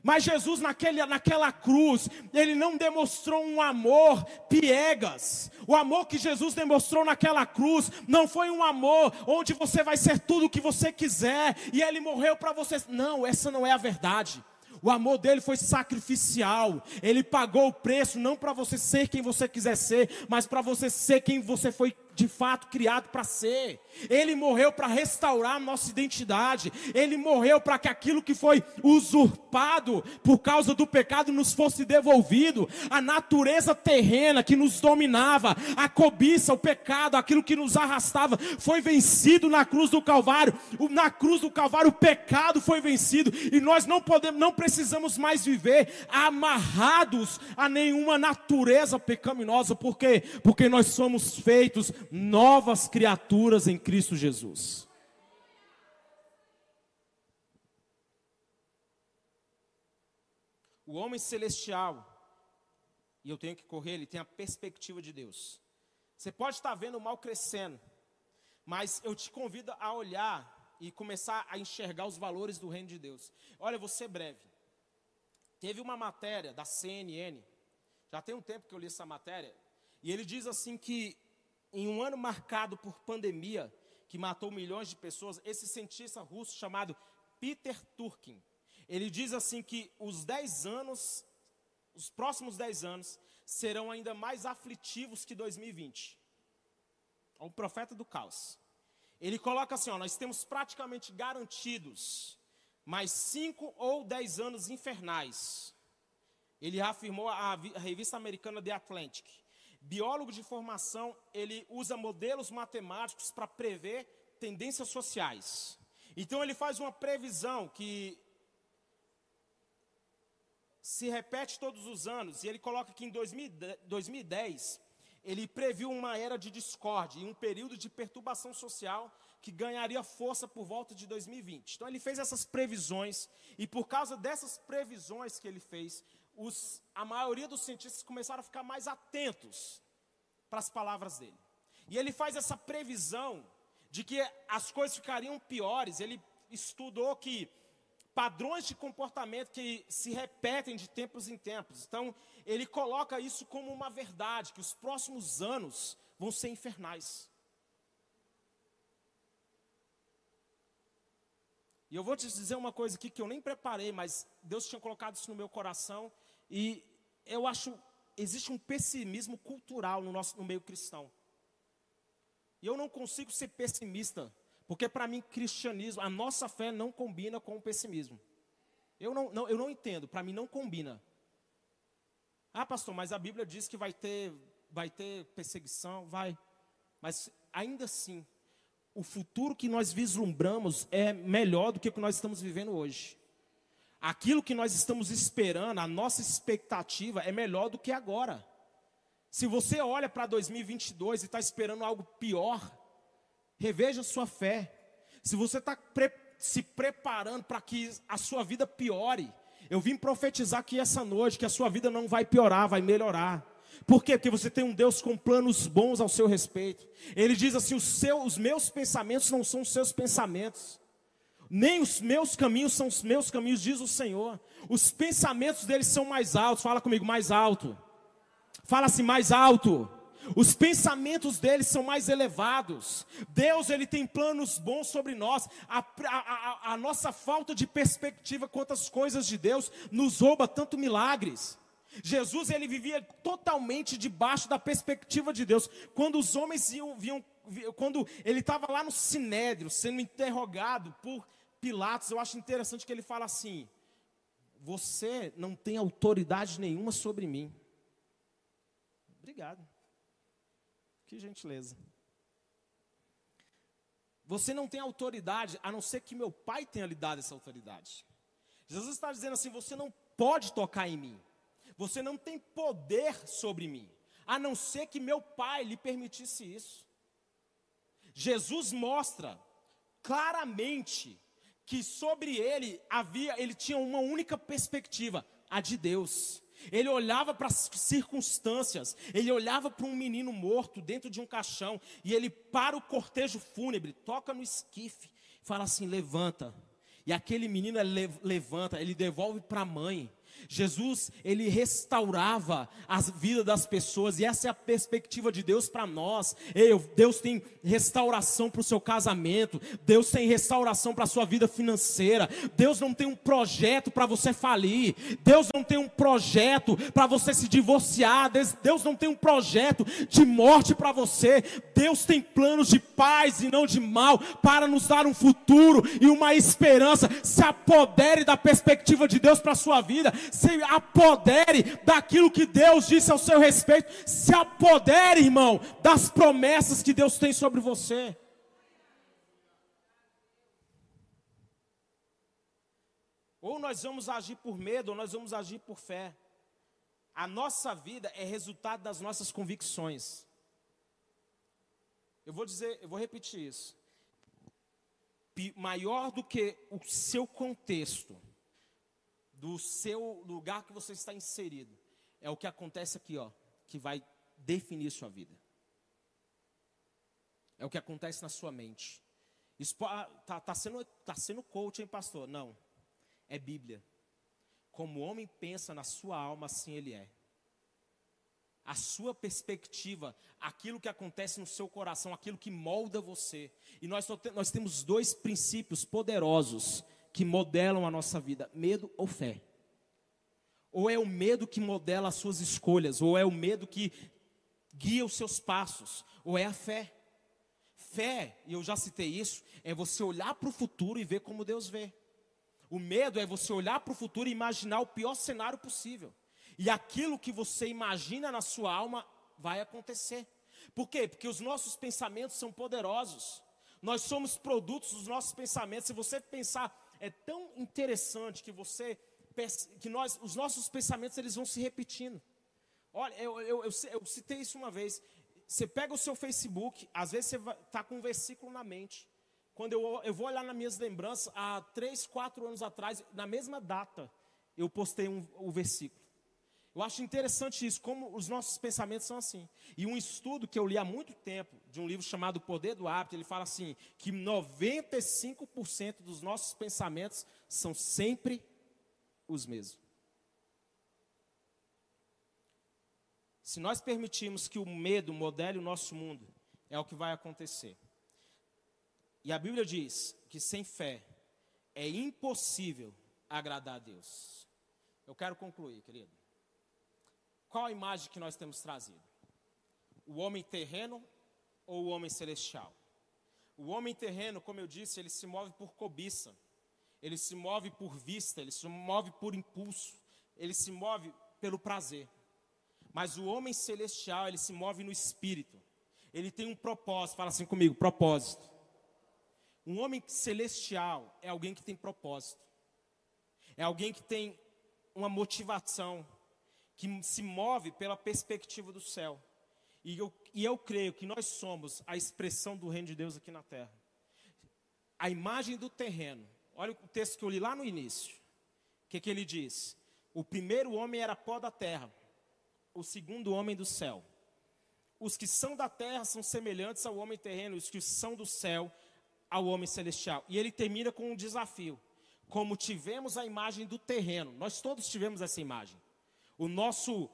Mas Jesus, naquele, naquela cruz, ele não demonstrou um amor piegas. O amor que Jesus demonstrou naquela cruz não foi um amor onde você vai ser tudo o que você quiser e ele morreu para você. Não, essa não é a verdade. O amor dele foi sacrificial. Ele pagou o preço não para você ser quem você quiser ser, mas para você ser quem você foi de fato criado para ser. Ele morreu para restaurar nossa identidade. Ele morreu para que aquilo que foi usurpado por causa do pecado nos fosse devolvido. A natureza terrena que nos dominava, a cobiça, o pecado, aquilo que nos arrastava, foi vencido na cruz do Calvário. Na cruz do Calvário o pecado foi vencido e nós não podemos, não precisamos mais viver amarrados a nenhuma natureza pecaminosa. Por quê? Porque nós somos feitos novas criaturas em Cristo Jesus. O homem celestial, e eu tenho que correr, ele tem a perspectiva de Deus. Você pode estar vendo o mal crescendo, mas eu te convido a olhar e começar a enxergar os valores do reino de Deus. Olha, vou ser breve. Teve uma matéria da CNN, já tem um tempo que eu li essa matéria, e ele diz assim que em um ano marcado por pandemia, que matou milhões de pessoas, esse cientista russo chamado Peter Turkin, ele diz assim que os 10 anos, os próximos 10 anos, serão ainda mais aflitivos que 2020. É um profeta do caos. Ele coloca assim: ó, nós temos praticamente garantidos mais 5 ou 10 anos infernais. Ele afirmou a revista americana The Atlantic. Biólogo de formação, ele usa modelos matemáticos para prever tendências sociais. Então ele faz uma previsão que se repete todos os anos, e ele coloca que em 2010 ele previu uma era de discórdia e um período de perturbação social que ganharia força por volta de 2020. Então ele fez essas previsões, e por causa dessas previsões que ele fez, os, a maioria dos cientistas começaram a ficar mais atentos para as palavras dele. E ele faz essa previsão de que as coisas ficariam piores. Ele estudou que padrões de comportamento que se repetem de tempos em tempos. Então, ele coloca isso como uma verdade, que os próximos anos vão ser infernais. E eu vou te dizer uma coisa aqui que eu nem preparei, mas Deus tinha colocado isso no meu coração. E eu acho, existe um pessimismo cultural no, nosso, no meio cristão. E eu não consigo ser pessimista, porque para mim, cristianismo, a nossa fé não combina com o pessimismo. Eu não, não eu não entendo, para mim não combina. Ah, pastor, mas a Bíblia diz que vai ter, vai ter perseguição, vai. Mas ainda assim, o futuro que nós vislumbramos é melhor do que o que nós estamos vivendo hoje. Aquilo que nós estamos esperando, a nossa expectativa é melhor do que agora. Se você olha para 2022 e está esperando algo pior, reveja sua fé. Se você está pre se preparando para que a sua vida piore, eu vim profetizar aqui essa noite que a sua vida não vai piorar, vai melhorar. Por quê? Porque você tem um Deus com planos bons ao seu respeito. Ele diz assim: os, meus pensamentos não são os seus pensamentos, nem os meus caminhos são os meus caminhos, diz o Senhor. Os pensamentos deles são mais altos. Fala comigo, mais alto. Fala assim, mais alto. Os pensamentos deles são mais elevados. Deus ele tem planos bons sobre nós. A, a, a, nossa falta de perspectiva quanto às coisas de Deus nos rouba tanto milagres. Jesus ele vivia totalmente debaixo da perspectiva de Deus. Quando os homens iam, viam, quando ele estava lá no sinédrio sendo interrogado por Pilatos, eu acho interessante que ele fala assim: Você não tem autoridade nenhuma sobre mim. Obrigado. Que gentileza. Você não tem autoridade, a não ser que meu pai tenha lhe dado essa autoridade. Jesus está dizendo assim: você não pode tocar em mim. Você não tem poder sobre mim, a não ser que meu pai lhe permitisse isso. Jesus mostra claramente que sobre ele havia, ele tinha uma única perspectiva, a de Deus. Ele olhava para as circunstâncias, ele olhava para um menino morto dentro de um caixão, e ele para o cortejo fúnebre, toca no esquife, fala assim: levanta. E aquele menino levanta, ele devolve para a mãe. Jesus, ele restaurava a vida das pessoas, e essa é a perspectiva de Deus para nós. Deus tem restauração para o seu casamento, Deus tem restauração para a sua vida financeira. Deus não tem um projeto para você falir, Deus não tem um projeto para você se divorciar, Deus não tem um projeto de morte para você. Deus tem planos de paz e não de mal para nos dar um futuro e uma esperança. Se apodere da perspectiva de Deus para a sua vida se apodere daquilo que Deus disse ao seu respeito, se apodere, irmão, das promessas que Deus tem sobre você. Ou nós vamos agir por medo, ou nós vamos agir por fé. A nossa vida é resultado das nossas convicções. Eu vou dizer, eu vou repetir isso. Maior do que o seu contexto, do seu lugar que você está inserido. É o que acontece aqui, ó, que vai definir sua vida. É o que acontece na sua mente. Isso tá, tá sendo tá sendo coach, hein, pastor? Não. É Bíblia. Como o homem pensa na sua alma, assim ele é. A sua perspectiva, aquilo que acontece no seu coração, aquilo que molda você. E nós, nós temos dois princípios poderosos que modelam a nossa vida: medo ou fé. Ou é o medo que modela as suas escolhas, ou é o medo que guia os seus passos, ou é a fé. Fé, e eu já citei isso, é você olhar para o futuro e ver como Deus vê. O medo é você olhar para o futuro e imaginar o pior cenário possível. E aquilo que você imagina na sua alma vai acontecer. Por quê? Porque os nossos pensamentos são poderosos. Nós somos produtos dos nossos pensamentos. Se você pensar é tão interessante que você que nós, os nossos pensamentos eles vão se repetindo. Olha, eu, eu, eu, eu citei isso uma vez. Você pega o seu Facebook, às vezes você está com um versículo na mente. Quando eu, eu vou olhar nas minhas lembranças, há três, quatro anos atrás, na mesma data, eu postei um, o versículo. Eu acho interessante isso, como os nossos pensamentos são assim. E um estudo que eu li há muito tempo, de um livro chamado O Poder do Hábito, ele fala assim: que 95% dos nossos pensamentos são sempre os mesmos. Se nós permitirmos que o medo modele o nosso mundo, é o que vai acontecer. E a Bíblia diz que sem fé é impossível agradar a Deus. Eu quero concluir, querido. Qual a imagem que nós temos trazido? O homem terreno ou o homem celestial? O homem terreno, como eu disse, ele se move por cobiça, ele se move por vista, ele se move por impulso, ele se move pelo prazer. Mas o homem celestial, ele se move no espírito. Ele tem um propósito, fala assim comigo, propósito. Um homem celestial é alguém que tem propósito. É alguém que tem uma motivação, que se move pela perspectiva do céu. E eu, e eu creio que nós somos a expressão do reino de Deus aqui na terra. A imagem do terreno. Olha o texto que eu li lá no início. O que, que ele diz? O primeiro homem era pó da terra o segundo homem do céu. Os que são da terra são semelhantes ao homem terreno, os que são do céu ao homem celestial. E ele termina com um desafio. Como tivemos a imagem do terreno, nós todos tivemos essa imagem. O nosso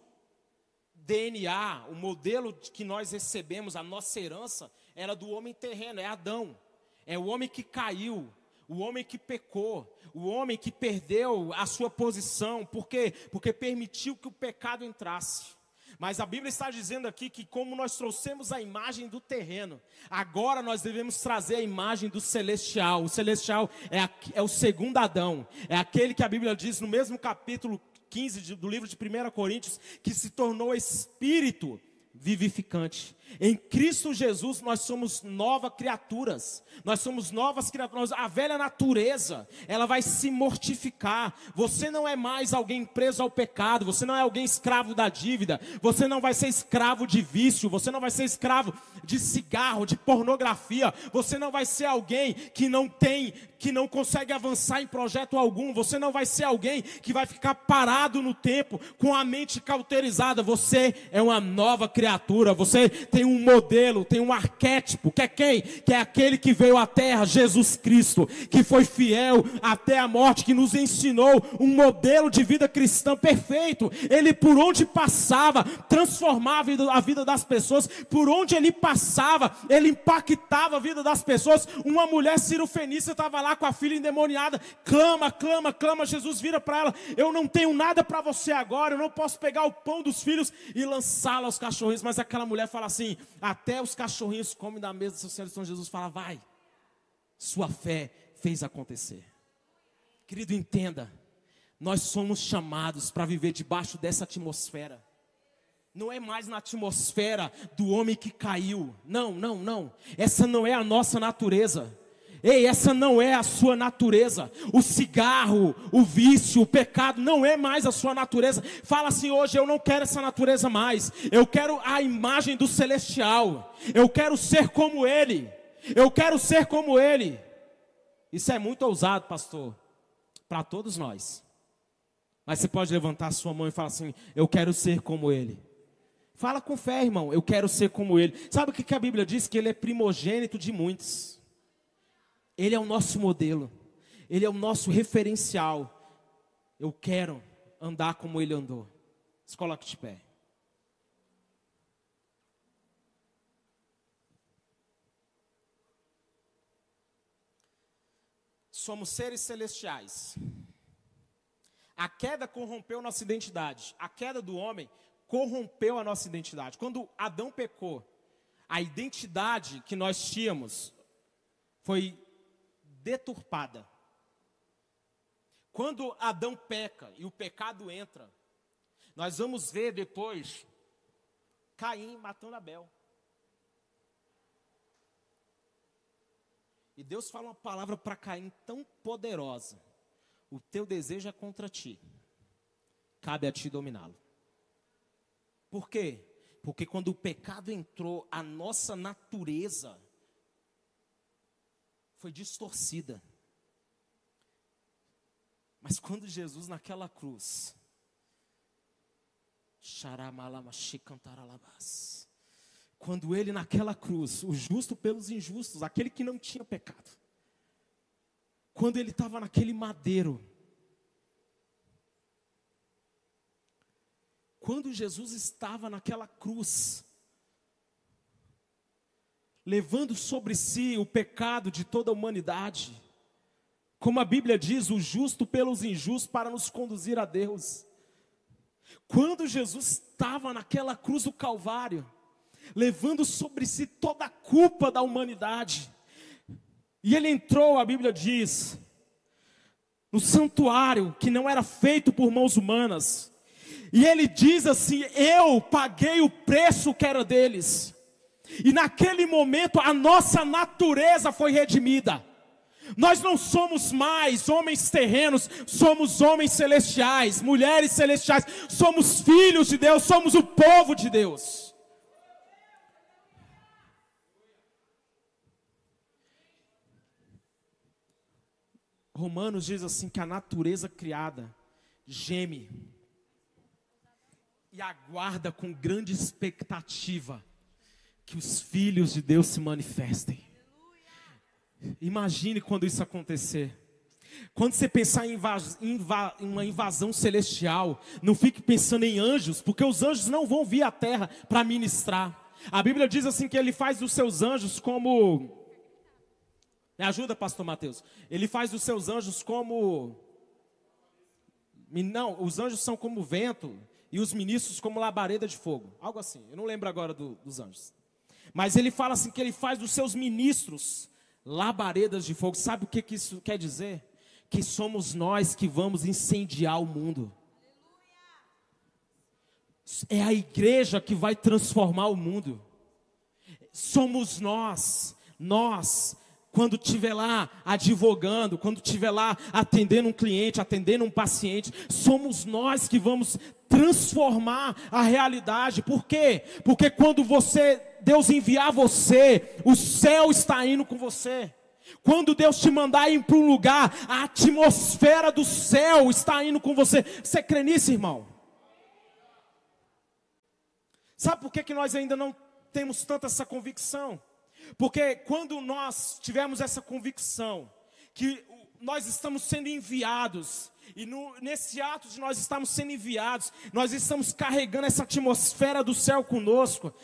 DNA, o modelo que nós recebemos, a nossa herança, era do homem terreno, é Adão. É o homem que caiu, o homem que pecou, o homem que perdeu a sua posição, por quê? Porque permitiu que o pecado entrasse. Mas a Bíblia está dizendo aqui que, como nós trouxemos a imagem do terreno, agora nós devemos trazer a imagem do celestial. O celestial é, a, é o segundo Adão, é aquele que a Bíblia diz no mesmo capítulo 15 de, do livro de 1 Coríntios, que se tornou espírito vivificante. Em Cristo Jesus nós somos novas criaturas. Nós somos novas criaturas. A velha natureza, ela vai se mortificar. Você não é mais alguém preso ao pecado, você não é alguém escravo da dívida, você não vai ser escravo de vício, você não vai ser escravo de cigarro, de pornografia, você não vai ser alguém que não tem, que não consegue avançar em projeto algum, você não vai ser alguém que vai ficar parado no tempo com a mente cauterizada. Você é uma nova criatura. Você tem um modelo, tem um arquétipo, que é quem? Que é aquele que veio à terra, Jesus Cristo, que foi fiel até a morte, que nos ensinou um modelo de vida cristã perfeito. Ele por onde passava, transformava a vida das pessoas, por onde ele passava, ele impactava a vida das pessoas. Uma mulher cirofenícia estava lá com a filha endemoniada, clama, clama, clama, Jesus vira para ela: "Eu não tenho nada para você agora, eu não posso pegar o pão dos filhos e lançá-lo aos cachorrinhos", mas aquela mulher fala assim: até os cachorrinhos comem da mesa do Senhor. Então Jesus fala: vai, sua fé fez acontecer. Querido, entenda, nós somos chamados para viver debaixo dessa atmosfera. Não é mais na atmosfera do homem que caiu. Não, não, não. Essa não é a nossa natureza. Ei, essa não é a sua natureza. O cigarro, o vício, o pecado não é mais a sua natureza. Fala assim hoje: eu não quero essa natureza mais. Eu quero a imagem do celestial. Eu quero ser como Ele. Eu quero ser como Ele. Isso é muito ousado, pastor, para todos nós. Mas você pode levantar a sua mão e falar assim: Eu quero ser como Ele. Fala com fé, irmão. Eu quero ser como Ele. Sabe o que a Bíblia diz? Que Ele é primogênito de muitos. Ele é o nosso modelo, Ele é o nosso referencial. Eu quero andar como Ele andou. Se coloque de pé. Somos seres celestiais. A queda corrompeu nossa identidade. A queda do homem corrompeu a nossa identidade. Quando Adão pecou, a identidade que nós tínhamos foi deturpada. Quando Adão peca e o pecado entra, nós vamos ver depois Caim matando Abel. E Deus fala uma palavra para Caim tão poderosa: o teu desejo é contra ti, cabe a ti dominá-lo. Por quê? Porque quando o pecado entrou, a nossa natureza foi distorcida. Mas quando Jesus naquela cruz, Quando ele naquela cruz, o justo pelos injustos, aquele que não tinha pecado, quando ele estava naquele madeiro, quando Jesus estava naquela cruz, levando sobre si o pecado de toda a humanidade, como a Bíblia diz, o justo pelos injustos para nos conduzir a Deus. Quando Jesus estava naquela cruz do Calvário, levando sobre si toda a culpa da humanidade, e ele entrou, a Bíblia diz, no santuário que não era feito por mãos humanas. E ele diz assim: Eu paguei o preço que era deles. E naquele momento a nossa natureza foi redimida. Nós não somos mais homens terrenos, somos homens celestiais, mulheres celestiais, somos filhos de Deus, somos o povo de Deus. Romanos diz assim que a natureza criada geme e aguarda com grande expectativa que os filhos de Deus se manifestem. Imagine quando isso acontecer. Quando você pensar em, em uma invasão celestial, não fique pensando em anjos, porque os anjos não vão vir à terra para ministrar. A Bíblia diz assim que ele faz dos seus anjos como me ajuda, pastor Mateus. Ele faz os seus anjos como. Não, os anjos são como vento e os ministros como labareda de fogo. Algo assim. Eu não lembro agora do, dos anjos. Mas ele fala assim que ele faz dos seus ministros labaredas de fogo. Sabe o que, que isso quer dizer? Que somos nós que vamos incendiar o mundo. É a igreja que vai transformar o mundo. Somos nós, nós quando estiver lá advogando, quando estiver lá atendendo um cliente, atendendo um paciente, somos nós que vamos transformar a realidade. Por quê? Porque quando você, Deus enviar você, o céu está indo com você. Quando Deus te mandar ir para um lugar, a atmosfera do céu está indo com você. Você crê nisso, irmão? Sabe por que, que nós ainda não temos tanta essa convicção? Porque quando nós tivermos essa convicção que nós estamos sendo enviados, e no, nesse ato de nós estamos sendo enviados, nós estamos carregando essa atmosfera do céu conosco.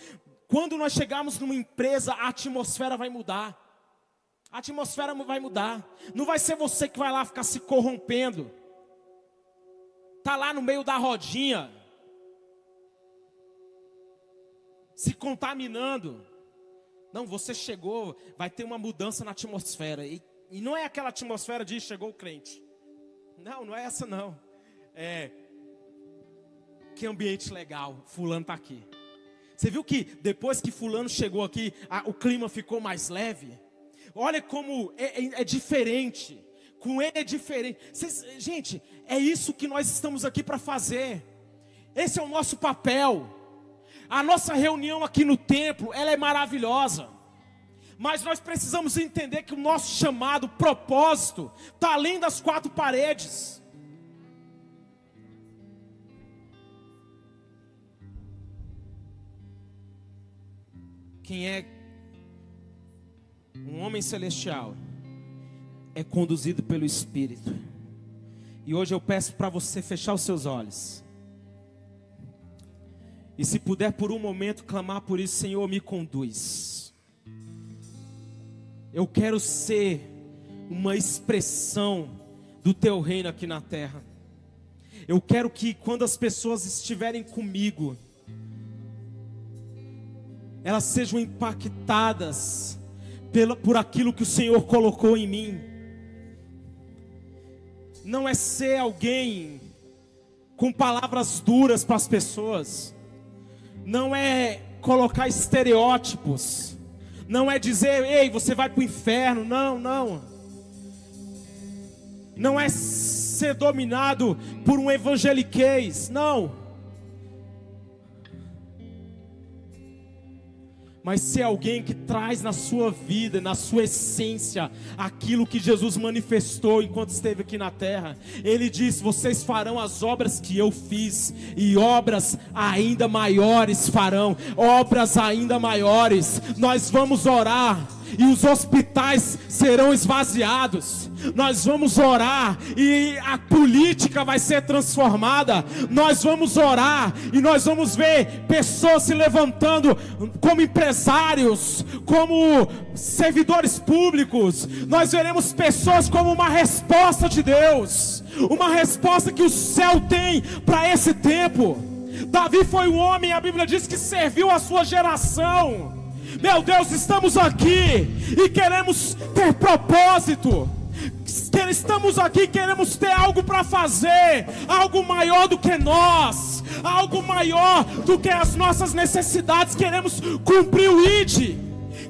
Quando nós chegarmos numa empresa, a atmosfera vai mudar. A atmosfera vai mudar. Não vai ser você que vai lá ficar se corrompendo. Tá lá no meio da rodinha, se contaminando. Não, você chegou, vai ter uma mudança na atmosfera. E, e não é aquela atmosfera de chegou o crente. Não, não é essa não. É que ambiente legal, fulano está aqui. Você viu que depois que fulano chegou aqui, a, o clima ficou mais leve? Olha como é, é, é diferente. Com ele é diferente. Cês, gente, é isso que nós estamos aqui para fazer. Esse é o nosso papel. A nossa reunião aqui no templo, ela é maravilhosa. Mas nós precisamos entender que o nosso chamado, propósito, está além das quatro paredes. Quem é um homem celestial é conduzido pelo Espírito. E hoje eu peço para você fechar os seus olhos. E se puder por um momento clamar por isso, Senhor, me conduz. Eu quero ser uma expressão do teu reino aqui na terra. Eu quero que quando as pessoas estiverem comigo, elas sejam impactadas pelo, por aquilo que o Senhor colocou em mim. Não é ser alguém com palavras duras para as pessoas não é colocar estereótipos, não é dizer, ei, você vai para o inferno, não, não. Não é ser dominado por um evangeliquez, não. Mas ser alguém que traz na sua vida, na sua essência, aquilo que Jesus manifestou enquanto esteve aqui na terra. Ele diz: Vocês farão as obras que eu fiz, e obras ainda maiores farão, obras ainda maiores. Nós vamos orar e os hospitais serão esvaziados. Nós vamos orar e a política vai ser transformada. Nós vamos orar e nós vamos ver pessoas se levantando como empresários, como servidores públicos. Nós veremos pessoas como uma resposta de Deus, uma resposta que o céu tem para esse tempo. Davi foi um homem, a Bíblia diz que serviu a sua geração. Meu Deus, estamos aqui e queremos ter propósito. Estamos aqui, queremos ter algo para fazer, algo maior do que nós, algo maior do que as nossas necessidades. Queremos cumprir o ID,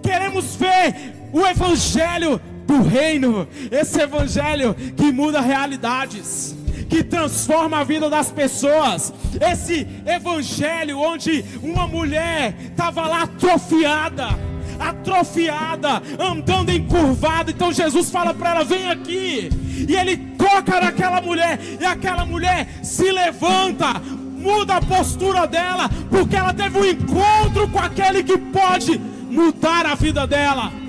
queremos ver o Evangelho do Reino, esse Evangelho que muda realidades que transforma a vida das pessoas. Esse evangelho onde uma mulher estava lá atrofiada, atrofiada, andando encurvada. Então Jesus fala para ela: vem aqui. E ele toca naquela mulher, e aquela mulher se levanta, muda a postura dela, porque ela teve um encontro com aquele que pode mudar a vida dela.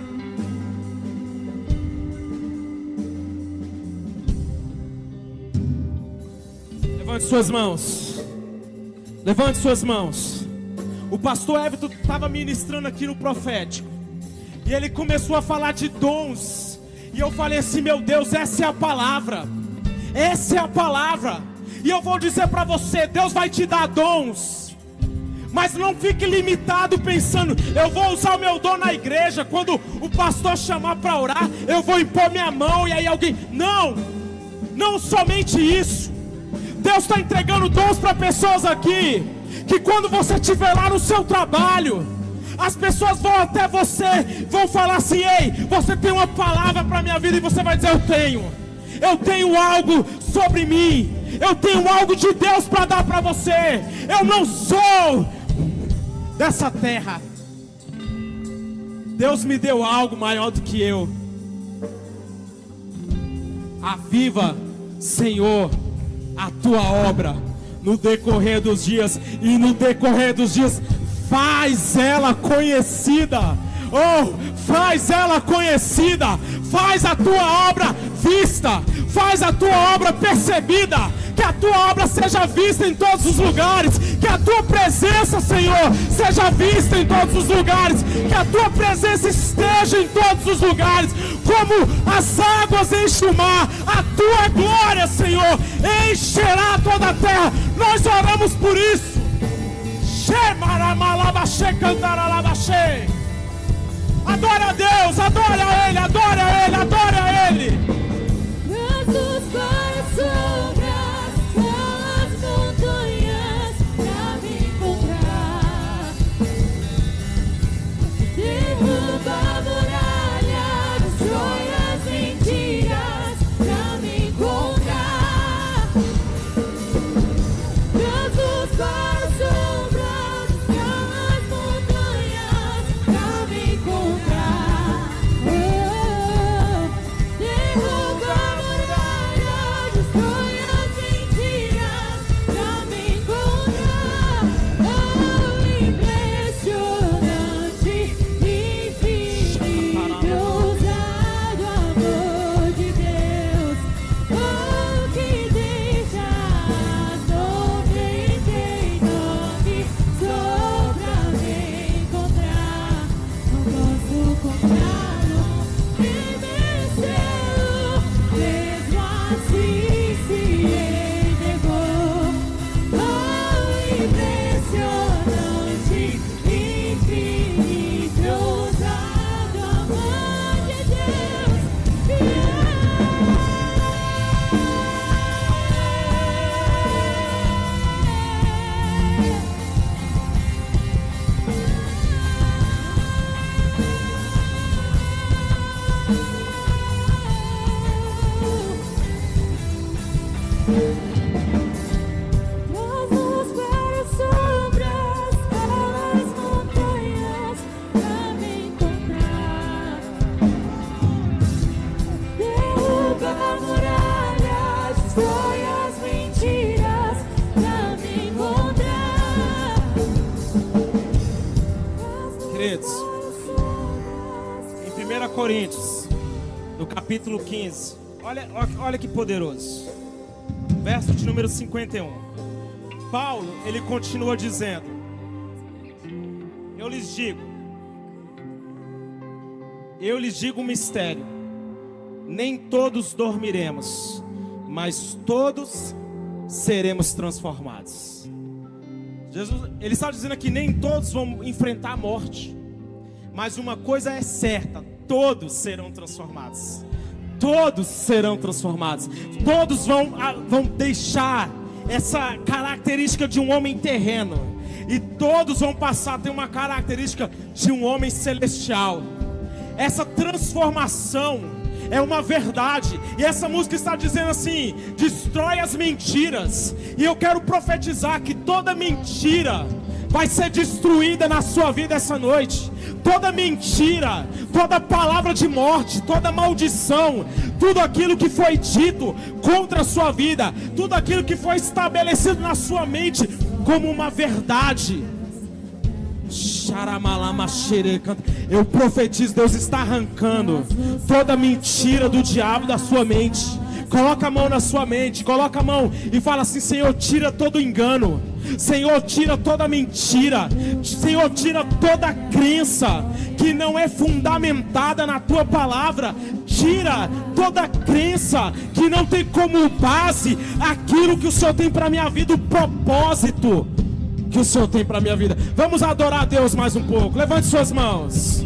Levante suas mãos. Levante suas mãos. O pastor Everton estava ministrando aqui no profético. E ele começou a falar de dons. E eu falei assim: meu Deus, essa é a palavra. Essa é a palavra. E eu vou dizer para você: Deus vai te dar dons. Mas não fique limitado pensando, eu vou usar o meu dom na igreja. Quando o pastor chamar para orar, eu vou impor minha mão e aí alguém. Não, não somente isso. Deus está entregando dons para pessoas aqui. Que quando você estiver lá no seu trabalho, as pessoas vão até você, vão falar assim: Ei, você tem uma palavra para minha vida, e você vai dizer: Eu tenho, eu tenho algo sobre mim, eu tenho algo de Deus para dar para você. Eu não sou dessa terra, Deus me deu algo maior do que eu. Aviva, Senhor a tua obra no decorrer dos dias e no decorrer dos dias faz ela conhecida. Oh, faz ela conhecida, faz a tua obra vista, faz a tua obra percebida, que a tua obra seja vista em todos os lugares, que a tua presença, Senhor, seja vista em todos os lugares, que a tua presença esteja em todos os lugares, como as águas enchem o mar, a tua glória, Senhor, encherá toda a terra. Nós oramos por isso. Adora a Deus, adora Ele, adora Ele, adora Ele. Coríntios, no capítulo 15. Olha, olha que poderoso. Verso de número 51. Paulo, ele continua dizendo: Eu lhes digo, eu lhes digo um mistério. Nem todos dormiremos, mas todos seremos transformados. Jesus, ele está dizendo aqui: nem todos vão enfrentar a morte, mas uma coisa é certa: todos serão transformados. Todos serão transformados. Todos vão, vão deixar essa característica de um homem terreno. E todos vão passar a ter uma característica de um homem celestial. Essa transformação é uma verdade. E essa música está dizendo assim: destrói as mentiras. E eu quero profetizar que toda mentira vai ser destruída na sua vida essa noite. Toda mentira, toda palavra de morte, toda maldição, tudo aquilo que foi dito contra a sua vida, tudo aquilo que foi estabelecido na sua mente como uma verdade. Eu profetizo, Deus está arrancando toda mentira do diabo da sua mente. Coloca a mão na sua mente, coloca a mão e fala assim: Senhor, tira todo engano. Senhor, tira toda mentira. Senhor, tira toda crença que não é fundamentada na tua palavra. Tira toda crença que não tem como base aquilo que o Senhor tem para minha vida, o propósito que o Senhor tem para minha vida. Vamos adorar a Deus mais um pouco. Levante suas mãos.